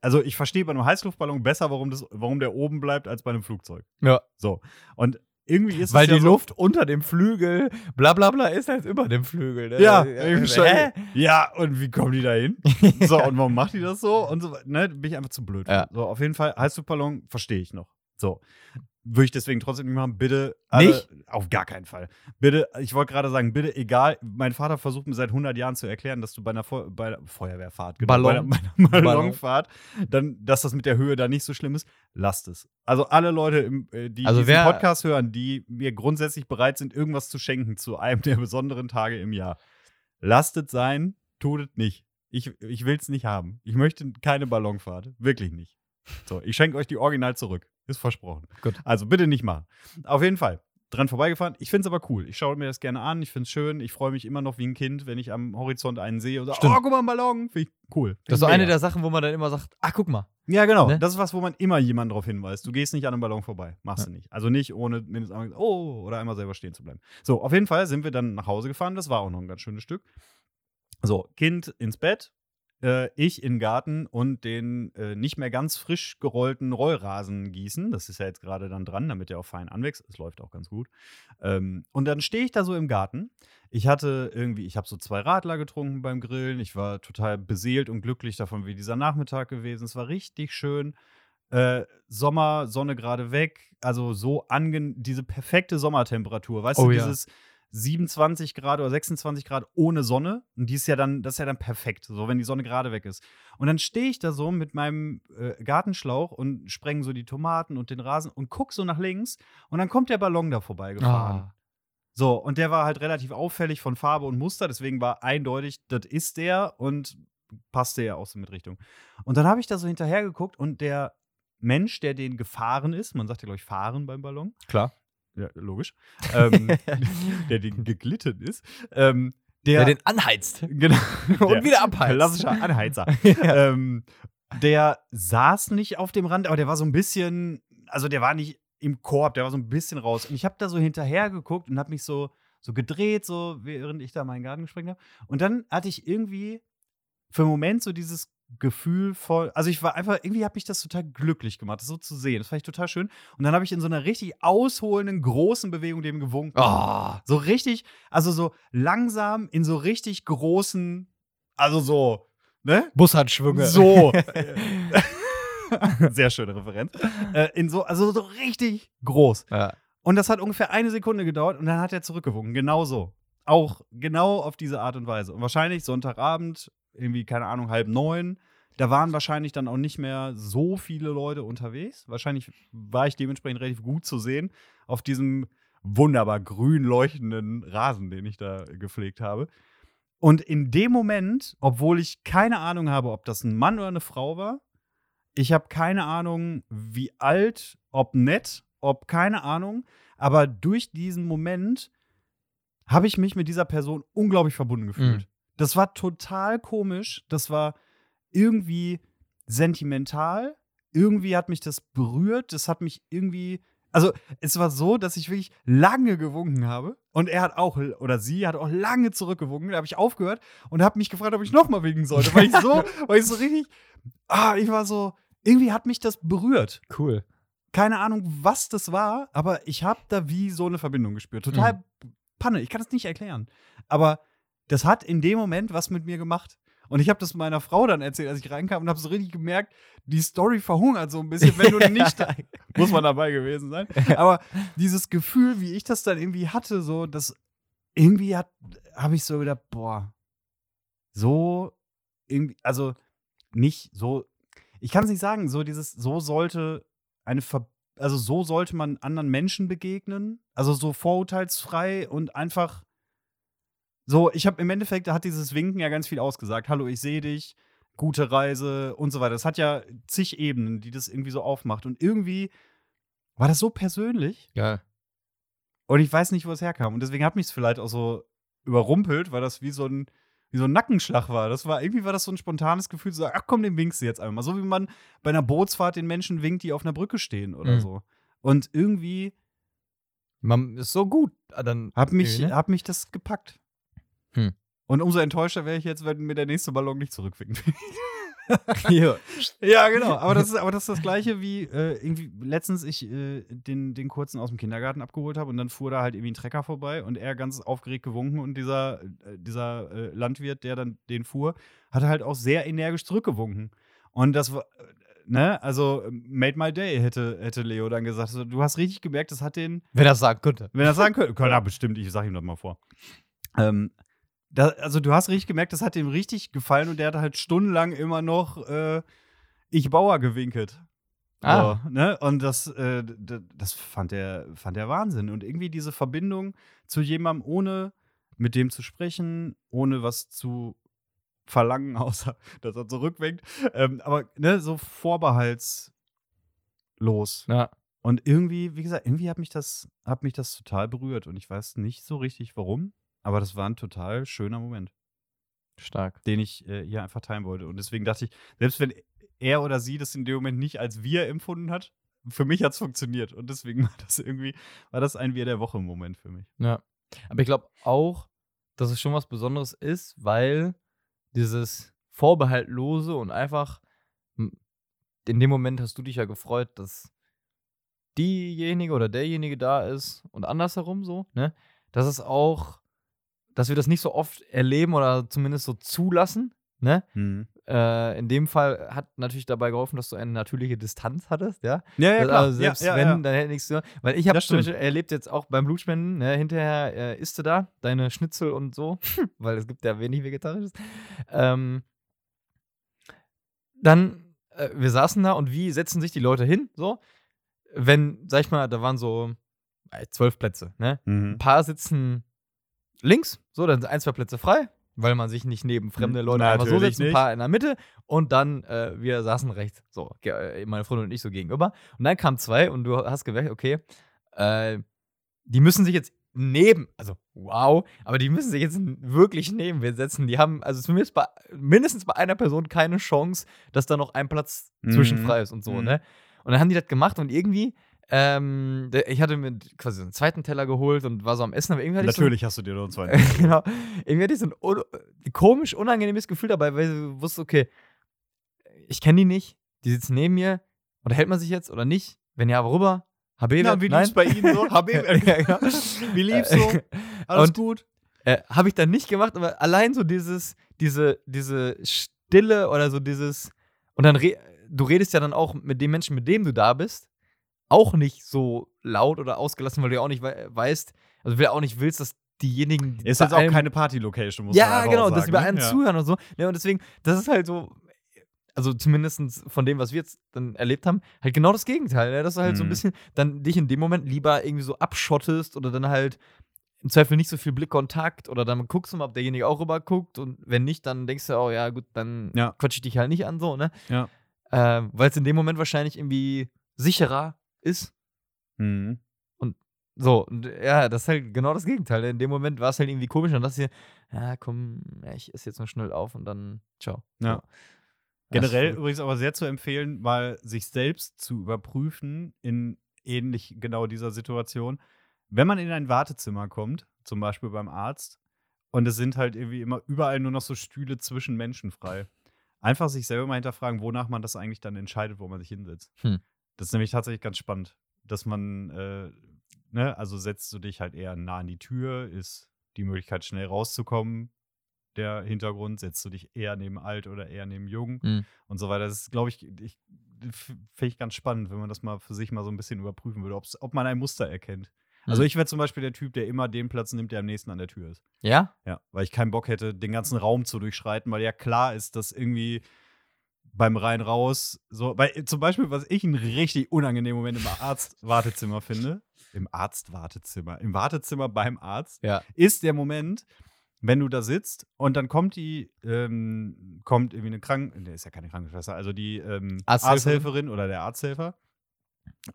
Speaker 2: Also, ich verstehe bei einem Heißluftballon besser, warum, das, warum der oben bleibt, als bei einem Flugzeug.
Speaker 1: Ja.
Speaker 2: So. Und irgendwie ist
Speaker 1: Weil
Speaker 2: es ja
Speaker 1: die
Speaker 2: so,
Speaker 1: Luft unter dem Flügel, bla bla bla, ist als über dem Flügel. Ne?
Speaker 2: Ja, irgendwie
Speaker 1: äh,
Speaker 2: schon.
Speaker 1: hä?
Speaker 2: Ja, und wie kommen die da hin? So, und warum macht die das so? Und so, ne, bin ich einfach zu blöd.
Speaker 1: Ja.
Speaker 2: So, auf jeden Fall, Heißluftballon verstehe ich noch. So. Würde ich deswegen trotzdem nicht machen. Bitte. Alle,
Speaker 1: Nicht?
Speaker 2: Auf gar keinen Fall. Bitte, ich wollte gerade sagen, bitte, egal. Mein Vater versucht mir seit 100 Jahren zu erklären, dass du bei einer, Feu bei einer Feuerwehrfahrt, genau,
Speaker 1: Ballon.
Speaker 2: bei einer, bei einer
Speaker 1: Ballon.
Speaker 2: Ballonfahrt, dann, dass das mit der Höhe da nicht so schlimm ist. Lasst es. Also alle Leute, im, äh, die
Speaker 1: Also
Speaker 2: diesen Podcast hören, die mir grundsätzlich bereit sind, irgendwas zu schenken zu einem der besonderen Tage im Jahr. Lasst es sein, tut es nicht. Ich, ich will es nicht haben. Ich möchte keine Ballonfahrt. Wirklich nicht. So, ich schenke euch die Original zurück. Ist versprochen.
Speaker 1: Gut.
Speaker 2: Also bitte nicht machen. Auf jeden Fall. Dran vorbeigefahren. Ich finde es aber cool. Ich schaue mir das gerne an. Ich finde es schön. Ich freue mich immer noch wie ein Kind, wenn ich am Horizont einen sehe und sage,
Speaker 1: Stimmt.
Speaker 2: oh, guck mal, ein Ballon. Finde ich cool. Find
Speaker 1: Das ist so eine der Sachen, wo man dann immer sagt, ach, guck mal.
Speaker 2: Ja, genau.
Speaker 1: Ne?
Speaker 2: Das ist was, wo man immer jemanden darauf hinweist. Du gehst nicht an einem Ballon vorbei. Machst
Speaker 1: Ja.
Speaker 2: du nicht. Also nicht ohne mindestens oh, oder einmal selber stehen zu bleiben. So, auf jeden Fall sind wir dann nach Hause gefahren. Das war auch noch ein ganz schönes Stück. So, Kind ins Bett, äh, ich in den Garten und den äh, nicht mehr ganz frisch gerollten Rollrasen gießen. Das ist ja jetzt gerade dann dran, damit der auch fein anwächst. Es läuft auch ganz gut. Ähm, und dann stehe ich da so im Garten. Ich hatte irgendwie, ich habe so zwei Radler getrunken beim Grillen. Ich war total beseelt und glücklich davon, wie dieser Nachmittag gewesen. Es war richtig schön. Äh, Sommer, Sonne gerade weg. Also so angen diese perfekte Sommertemperatur. Weißt
Speaker 1: Oh
Speaker 2: du,
Speaker 1: ja.
Speaker 2: Dieses 27 Grad oder 26 Grad ohne Sonne. Und die ist ja dann, das ist ja dann perfekt, so wenn die Sonne gerade weg ist. Und dann stehe ich da so mit meinem äh, Gartenschlauch und spreng so die Tomaten und den Rasen und guck so nach links und dann kommt der Ballon da vorbeigefahren.
Speaker 1: Ah.
Speaker 2: So, und der war halt relativ auffällig von Farbe und Muster, deswegen war eindeutig, das ist der und passte ja auch so mit Richtung. Und dann habe ich da so hinterher geguckt und der Mensch, der den gefahren ist, man sagt ja, glaube ich, fahren beim Ballon,
Speaker 1: Klar.
Speaker 2: Ja, logisch, ähm, der den geglitten ist, ähm, der,
Speaker 1: Der den anheizt.
Speaker 2: genau,
Speaker 1: Und wieder abheizt.
Speaker 2: klassischer Anheizer, ähm, der saß nicht auf dem Rand, aber der war so ein bisschen, also der war nicht im Korb, der war so ein bisschen raus. Und ich habe da so hinterher geguckt und habe mich so, so gedreht, so während ich da meinen Garten gesprengt habe. Und dann hatte ich irgendwie für einen Moment so dieses Gefühl voll, also ich war einfach, irgendwie hat mich das total glücklich gemacht, das so zu sehen. Das fand ich total schön. Und dann habe ich in so einer richtig ausholenden, großen Bewegung dem gewunken.
Speaker 1: Oh.
Speaker 2: So richtig, also so langsam in so richtig großen, also so, ne?
Speaker 1: Bussardschwünge.
Speaker 2: So. Sehr schöne Referenz. Äh, in so, also so richtig groß.
Speaker 1: ja.
Speaker 2: Und das hat ungefähr eine Sekunde gedauert und dann hat er zurückgewunken. Genau so. Auch genau auf diese Art und Weise. Und wahrscheinlich Sonntagabend, irgendwie, keine Ahnung, halb neun. Da waren wahrscheinlich dann auch nicht mehr so viele Leute unterwegs. Wahrscheinlich war ich dementsprechend relativ gut zu sehen auf diesem wunderbar grün leuchtenden Rasen, den ich da gepflegt habe. Und in dem Moment, obwohl ich keine Ahnung habe, ob das ein Mann oder eine Frau war, ich habe keine Ahnung, wie alt, ob nett, ob keine Ahnung, aber durch diesen Moment habe ich mich mit dieser Person unglaublich verbunden gefühlt.
Speaker 1: Mhm.
Speaker 2: Das war total komisch, das war irgendwie sentimental, irgendwie hat mich das berührt, das hat mich irgendwie also, es war so, dass ich wirklich lange gewunken habe. Und er hat auch oder sie hat auch lange zurückgewunken, da habe ich aufgehört und habe mich gefragt, ob ich nochmal winken sollte, weil ich so, weil ich so richtig ah, ich war so irgendwie hat mich das berührt.
Speaker 1: Cool.
Speaker 2: keine Ahnung, was das war, aber ich habe da wie so eine Verbindung gespürt. Total Panne, ich kann das nicht erklären. Aber das hat in dem Moment was mit mir gemacht. Und ich habe das meiner Frau dann erzählt, als ich reinkam und habe so richtig gemerkt, die Story verhungert so ein bisschen, wenn du nicht, muss man dabei gewesen sein. Aber dieses Gefühl, wie ich das dann irgendwie hatte, so, das irgendwie hat, habe ich so gedacht, boah, so irgendwie, also nicht so, ich kann es nicht sagen, so dieses, so sollte eine Ver also so sollte man anderen Menschen begegnen, also so vorurteilsfrei und einfach so, ich habe im Endeffekt, da hat dieses Winken ja ganz viel ausgesagt. Hallo, ich sehe dich, gute Reise und so weiter. Das hat ja zig Ebenen, die das irgendwie so aufmacht. Und irgendwie war das so persönlich
Speaker 1: Geil.
Speaker 2: und ich weiß nicht, wo es herkam. Und deswegen hat mich es vielleicht auch so überrumpelt, weil das wie so ein, wie so ein Nackenschlag war. Das war irgendwie war das so ein spontanes Gefühl zu sagen, ach komm, den winkst du jetzt einmal. So wie man bei einer Bootsfahrt den Menschen winkt, die auf einer Brücke stehen oder
Speaker 1: Mhm.
Speaker 2: so. Und irgendwie
Speaker 1: Man ist so gut. ah, Dann
Speaker 2: hat mich,
Speaker 1: ne?
Speaker 2: hat mich das gepackt.
Speaker 1: Hm.
Speaker 2: Und umso enttäuschter wäre ich jetzt, wenn mir der nächste Ballon nicht zurückwinkt.
Speaker 1: Hier.
Speaker 2: ja, genau. Aber das ist, aber das, ist das Gleiche wie äh, irgendwie letztens ich äh, den, den Kurzen aus dem Kindergarten abgeholt habe und dann fuhr da halt irgendwie ein Trecker vorbei und er ganz aufgeregt gewunken und dieser, äh, dieser äh, Landwirt, der dann den fuhr, hatte halt auch sehr energisch zurückgewunken. Und das war, ne, also made my day, hätte, hätte Leo dann gesagt. Also, du hast richtig gemerkt, das hat den,
Speaker 1: Wenn er sagen könnte.
Speaker 2: wenn er sagen könnte, könnte er bestimmt, ich sag ihm das mal vor. Ähm, da, also du hast richtig gemerkt, das hat ihm richtig gefallen und der hat halt stundenlang immer noch äh, Ich Bauer gewinkelt.
Speaker 1: Ah.
Speaker 2: So, ne? Und das, äh, das fand er, fand er Wahnsinn. Und irgendwie diese Verbindung zu jemandem, ohne mit dem zu sprechen, ohne was zu verlangen, außer dass er zurückwinkt. Ähm, aber ne, so vorbehaltslos.
Speaker 1: Ja.
Speaker 2: Und irgendwie, wie gesagt, irgendwie hat mich das, hat mich das total berührt. Und ich weiß nicht so richtig warum, aber das war ein total schöner Moment,
Speaker 1: Stark.
Speaker 2: den ich äh, hier einfach teilen wollte. Und deswegen dachte ich, selbst wenn er oder sie das in dem Moment nicht als wir empfunden hat, für mich hat es funktioniert. Und deswegen war das irgendwie, war das ein Wir der Woche Moment für mich.
Speaker 1: Ja. Aber ich glaube auch, dass es schon was Besonderes ist, weil dieses Vorbehaltlose und einfach in dem Moment hast du dich ja gefreut, dass diejenige oder derjenige da ist und andersherum so, ne? Das ist auch, dass wir das nicht so oft erleben oder zumindest so zulassen, ne? Äh, in dem Fall hat natürlich dabei geholfen, dass du eine natürliche Distanz hattest, ja.
Speaker 2: Ja, ja,
Speaker 1: Das-
Speaker 2: klar.
Speaker 1: Also selbst
Speaker 2: ja, ja,
Speaker 1: wenn,
Speaker 2: ja.
Speaker 1: dann hätte nichts zu Weil ich habe zum. Beispiel erlebt jetzt auch beim Blutspenden, ne, hinterher äh, isst du da deine Schnitzel und so, weil es gibt ja wenig Vegetarisches. Ähm, dann, äh, wir saßen da und wie setzen sich die Leute hin, so? Wenn, sag ich mal, da waren so äh, zwölf Plätze, ne? Ein
Speaker 2: Mhm.
Speaker 1: paar sitzen links, so, dann sind ein, zwei Plätze frei, weil man sich nicht neben fremde Leute einfach so setzt, ein paar in der Mitte und dann, äh, wir saßen rechts, so, äh, meine Freundin und ich so gegenüber. Und dann kamen zwei und du hast gemerkt, okay, äh, die müssen sich jetzt neben, also wow, aber die müssen sich jetzt wirklich neben wir setzen. Die haben, also zumindest bei, mindestens bei einer Person keine Chance, dass da noch ein Platz zwischen
Speaker 2: Mhm.
Speaker 1: frei ist und so,
Speaker 2: Mhm.
Speaker 1: ne? Und dann haben die das gemacht und irgendwie, ähm, ich hatte mir quasi so einen zweiten Teller geholt und war so am Essen, aber irgendwie hatte
Speaker 2: Natürlich hast du dir noch einen zweiten.
Speaker 1: ich so, genau, irgendwie hatte ich so ein un komisch unangenehmes Gefühl dabei, weil ich wusste, okay, ich kenne die nicht, die sitzen neben mir, unterhält man sich jetzt oder nicht? Wenn ja, worüber? HB,
Speaker 2: Na, wie lief's bei Ihnen so? HB,
Speaker 1: ja, genau.
Speaker 2: wie lief's so? Alles
Speaker 1: Und-
Speaker 2: gut?
Speaker 1: Äh, Habe ich dann nicht gemacht, aber allein so dieses, diese, diese Stille oder so dieses. Und dann, re du redest ja dann auch mit dem Menschen, mit dem du da bist, auch nicht so laut oder ausgelassen, weil du ja auch nicht wei weißt, also du ja auch nicht willst, dass diejenigen. die
Speaker 2: Ist jetzt auch
Speaker 1: einem-
Speaker 2: keine Party-Location, muss man
Speaker 1: Ja, genau,
Speaker 2: auch
Speaker 1: dass sie bei
Speaker 2: ne?
Speaker 1: einem
Speaker 2: ja.
Speaker 1: zuhören und so. Ja, und deswegen, das ist halt so, also zumindest von dem, was wir jetzt dann erlebt haben, halt genau das Gegenteil. Ne? Dass du halt so ein
Speaker 2: Mhm.
Speaker 1: bisschen dann dich in dem Moment lieber irgendwie so abschottest oder dann halt im Zweifel nicht so viel Blickkontakt oder dann guckst du mal, ob derjenige auch rüber guckt und wenn nicht, dann denkst du, oh ja, gut, dann
Speaker 2: Ja.
Speaker 1: quatsch ich dich halt nicht an, so, ne?
Speaker 2: Ja.
Speaker 1: Ähm, Weil es in dem Moment wahrscheinlich irgendwie sicherer ist.
Speaker 2: Mhm.
Speaker 1: So, und ja, das ist halt genau das Gegenteil. In dem Moment war es halt irgendwie komisch und das hier, ja, komm, ich esse jetzt nur schnell auf und dann ciao.
Speaker 2: Ja.
Speaker 1: So.
Speaker 2: Generell übrigens aber sehr zu empfehlen, mal sich selbst zu überprüfen in ähnlich genau dieser Situation. Wenn man in ein Wartezimmer kommt, zum Beispiel beim Arzt, und es sind halt irgendwie immer überall nur noch so Stühle zwischen Menschen frei. Einfach sich selber mal hinterfragen, wonach man das eigentlich dann entscheidet, wo man sich hinsetzt.
Speaker 1: Hm.
Speaker 2: Das ist nämlich tatsächlich ganz spannend, dass man, äh, ne, also setzt du dich halt eher nah an die Tür, ist die Möglichkeit, schnell rauszukommen, der Hintergrund, setzt du dich eher neben alt oder eher neben jung
Speaker 1: Hm.
Speaker 2: und so weiter. Das ist, glaube ich, ich finde ich ganz spannend, wenn man das mal für sich mal so ein bisschen überprüfen würde, ob man ein Muster erkennt. Also
Speaker 1: Hm.
Speaker 2: ich wäre zum Beispiel der Typ, der immer den Platz nimmt, der am nächsten an der Tür ist.
Speaker 1: Ja?
Speaker 2: Ja, weil ich keinen Bock hätte, den ganzen Raum zu durchschreiten, weil ja klar ist, dass irgendwie beim rein raus so, weil zum Beispiel, was ich einen richtig unangenehmen Moment im Arztwartezimmer finde, im Arztwartezimmer, im Wartezimmer beim Arzt,
Speaker 1: Ja.
Speaker 2: ist der Moment, wenn du da sitzt und dann kommt die, ähm, kommt irgendwie eine Krank, der ist ja keine Krankenschwester, also die ähm,
Speaker 1: Arzthelferin.
Speaker 2: Arzthelferin oder der Arzthelfer.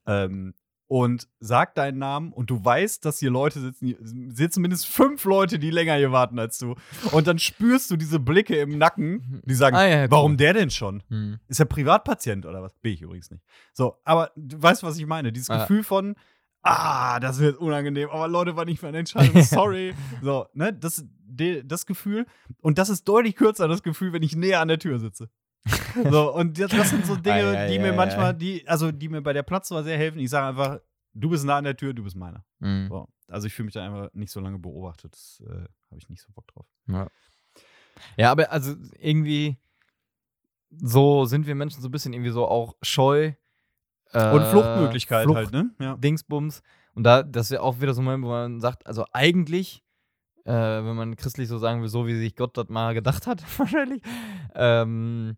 Speaker 2: Ähm, und sag deinen Namen und du weißt, dass hier Leute sitzen, sitzen mindestens fünf Leute, die länger hier warten als du. Und dann spürst du diese Blicke im Nacken, die sagen,
Speaker 1: Ah, ja,
Speaker 2: warum der denn schon?
Speaker 1: Hm.
Speaker 2: Ist er Privatpatient oder was? Bin ich übrigens nicht. So, aber du weißt, was ich meine. Dieses
Speaker 1: Ja.
Speaker 2: Gefühl von, ah, das wird unangenehm, aber Leute, war nicht meine Entscheidung, sorry. so, ne, das, das Gefühl. Und das ist deutlich kürzer, das Gefühl, wenn ich näher an der Tür sitze. so, und das, das sind so Dinge,
Speaker 1: Ei, ei,
Speaker 2: die
Speaker 1: ei,
Speaker 2: mir
Speaker 1: ei.
Speaker 2: manchmal, die, also die mir bei der Platzwahl sehr helfen. Ich sage einfach, du bist nah an der Tür, du bist meiner.
Speaker 1: Hm.
Speaker 2: So. Also ich fühle mich da einfach nicht so lange beobachtet. Das äh, habe ich nicht so Bock drauf.
Speaker 1: Ja. ja, aber also irgendwie so sind wir Menschen so ein bisschen irgendwie so auch scheu. äh,
Speaker 2: Und Fluchtmöglichkeit
Speaker 1: Flucht-
Speaker 2: halt, ne? Ja.
Speaker 1: Dingsbums. Und da, das ist ja auch wieder so ein Moment, wo man sagt, also eigentlich, äh, wenn man christlich so sagen will, so wie sich Gott das mal gedacht hat, wahrscheinlich, ähm,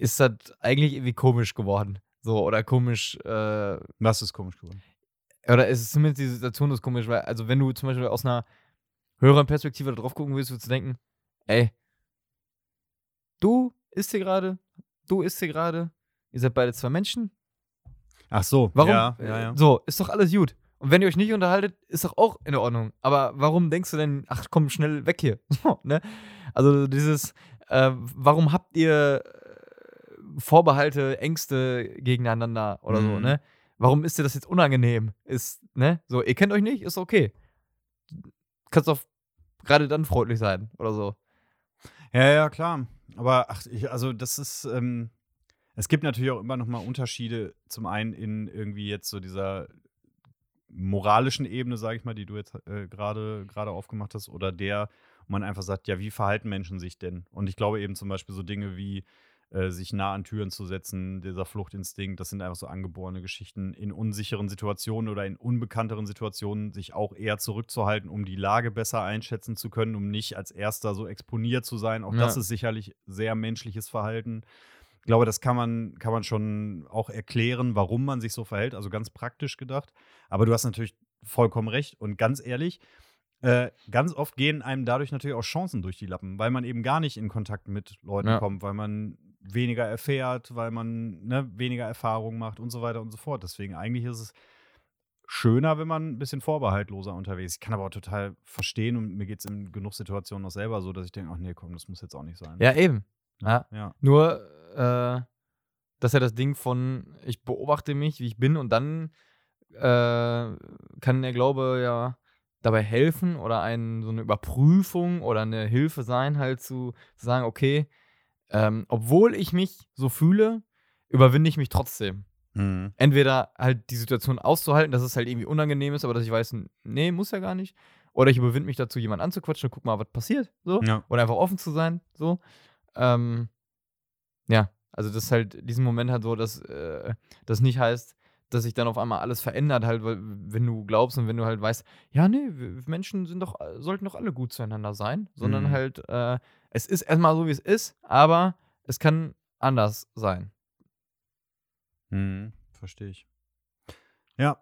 Speaker 1: ist das eigentlich irgendwie komisch geworden. So, oder komisch, äh,
Speaker 2: Was ist komisch geworden?
Speaker 1: oder es ist zumindest die Situation ist komisch, weil, also wenn du zum Beispiel aus einer höheren Perspektive da drauf gucken willst, würdest du denken, ey, du isst hier gerade, du isst hier gerade, ihr seid beide zwei Menschen,
Speaker 2: Ach so.
Speaker 1: Warum?
Speaker 2: Ja, ja, ja.
Speaker 1: So, ist doch alles gut. Und wenn ihr euch nicht unterhaltet, ist doch auch in Ordnung. Aber warum denkst du denn, ach komm, schnell weg hier? Ne? Also dieses, äh, warum habt ihr Vorbehalte, Ängste gegeneinander oder so,
Speaker 2: Mhm.
Speaker 1: ne? Warum ist dir das jetzt unangenehm? Ist, ne? So, ihr kennt euch nicht, ist okay. Kannst doch gerade dann freundlich sein oder so.
Speaker 2: Ja, ja, klar. Aber ach, ich, also das ist, ähm, es gibt natürlich auch immer noch mal Unterschiede. Zum einen in irgendwie jetzt so dieser moralischen Ebene, sage ich mal, die du jetzt äh, gerade gerade aufgemacht hast, oder der, wo man einfach sagt, ja, wie verhalten Menschen sich denn? Und ich glaube eben zum Beispiel so Dinge wie äh, sich nah an Türen zu setzen, dieser Fluchtinstinkt, das sind einfach so angeborene Geschichten, in unsicheren Situationen oder in unbekannteren Situationen sich auch eher zurückzuhalten, um die Lage besser einschätzen zu können, um nicht als erster so exponiert zu sein. Auch
Speaker 1: Ja.
Speaker 2: das ist sicherlich sehr menschliches Verhalten. Ich glaube, das kann man, kann man schon auch erklären, warum man sich so verhält, also ganz praktisch gedacht. Aber du hast natürlich vollkommen recht und ganz ehrlich, äh, ganz oft gehen einem dadurch natürlich auch Chancen durch die Lappen, weil man eben gar nicht in Kontakt mit Leuten
Speaker 1: Ja.
Speaker 2: kommt, weil man weniger erfährt, weil man ne, weniger Erfahrung macht und so weiter und so fort. Deswegen eigentlich ist es schöner, wenn man ein bisschen vorbehaltloser unterwegs ist. Ich kann aber auch total verstehen und mir geht es in genug Situationen auch selber so, dass ich denke, ach nee, komm, das muss jetzt auch nicht sein.
Speaker 1: Ja, eben. Ja.
Speaker 2: Ja.
Speaker 1: Nur, äh, das ist ja das Ding von, ich beobachte mich, wie ich bin, und dann äh, kann der Glaube ja dabei helfen oder ein, so eine Überprüfung oder eine Hilfe sein, halt zu, zu sagen, okay, ähm, obwohl ich mich so fühle, überwinde ich mich trotzdem.
Speaker 2: Mhm.
Speaker 1: Entweder halt die Situation auszuhalten, dass es halt irgendwie unangenehm ist, aber dass ich weiß, nee, muss ja gar nicht. Oder ich überwinde mich dazu, jemanden anzuquatschen und guck mal, was passiert. So
Speaker 2: Ja.
Speaker 1: oder einfach offen zu sein, so. Ähm, ja, also das ist halt diesen Moment halt so, dass äh, das nicht heißt, dass sich dann auf einmal alles verändert, halt, weil, wenn du glaubst und wenn du halt weißt, ja, nee, Menschen sind doch, sollten doch alle gut zueinander sein, sondern
Speaker 2: Mhm.
Speaker 1: halt, äh, es ist erstmal so, wie es ist, aber es kann anders sein.
Speaker 2: Mhm. Verstehe ich. Ja.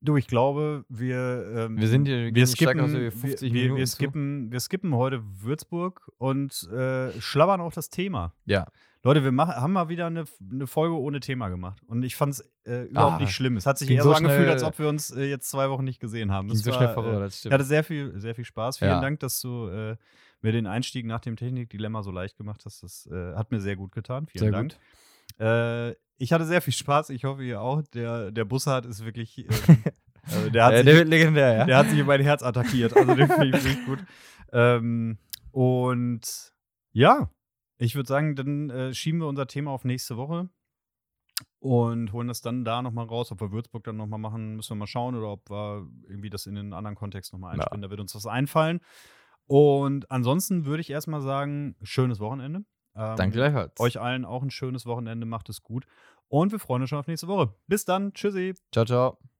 Speaker 2: Du, ich glaube, wir, ähm,
Speaker 1: Wir sind hier- wir
Speaker 2: skippen,
Speaker 1: aus
Speaker 2: wir,
Speaker 1: 50
Speaker 2: wir,
Speaker 1: Minuten
Speaker 2: wir,
Speaker 1: zu.
Speaker 2: skippen, wir skippen heute Würzburg und äh, schlabbern auch das Thema.
Speaker 1: Ja.
Speaker 2: Leute, wir mach, haben mal wieder eine, eine Folge ohne Thema gemacht. Und ich fand es äh, überhaupt
Speaker 1: Ah,
Speaker 2: nicht schlimm. Es hat sich
Speaker 1: ging
Speaker 2: eher
Speaker 1: so
Speaker 2: angefühlt,
Speaker 1: schnell-
Speaker 2: als ob wir uns äh, jetzt zwei Wochen nicht gesehen haben.
Speaker 1: Ging
Speaker 2: Das
Speaker 1: so
Speaker 2: war,
Speaker 1: schnell vorüber,
Speaker 2: Äh,
Speaker 1: das
Speaker 2: ich hatte sehr viel, sehr viel Spaß. Vielen
Speaker 1: Ja.
Speaker 2: Dank, dass du äh, mir den Einstieg nach dem Technikdilemma so leicht gemacht hast. Das äh, hat mir sehr gut getan. Vielen
Speaker 1: Sehr
Speaker 2: Dank.
Speaker 1: gut.
Speaker 2: Äh, ich hatte sehr viel Spaß. Ich hoffe, ihr auch. Der, der Bussard ist wirklich. Ähm, also der, hat sich,
Speaker 1: der wird legendär, ja.
Speaker 2: der hat sich in mein Herz attackiert. Also den finde ich richtig gut. Ähm, und ja, ich würde sagen, dann äh, schieben wir unser Thema auf nächste Woche und holen das dann da nochmal raus. Ob wir Würzburg dann nochmal machen, müssen wir mal schauen oder ob wir irgendwie das in einen anderen Kontext nochmal
Speaker 1: Ja.
Speaker 2: einspielen. Da wird uns was einfallen. Und ansonsten würde ich erstmal sagen, schönes Wochenende. Ähm,
Speaker 1: Danke gleichfalls.
Speaker 2: euch allen auch ein schönes Wochenende. Macht es gut. Und wir freuen uns schon auf nächste Woche. Bis dann. Tschüssi.
Speaker 1: Ciao, ciao.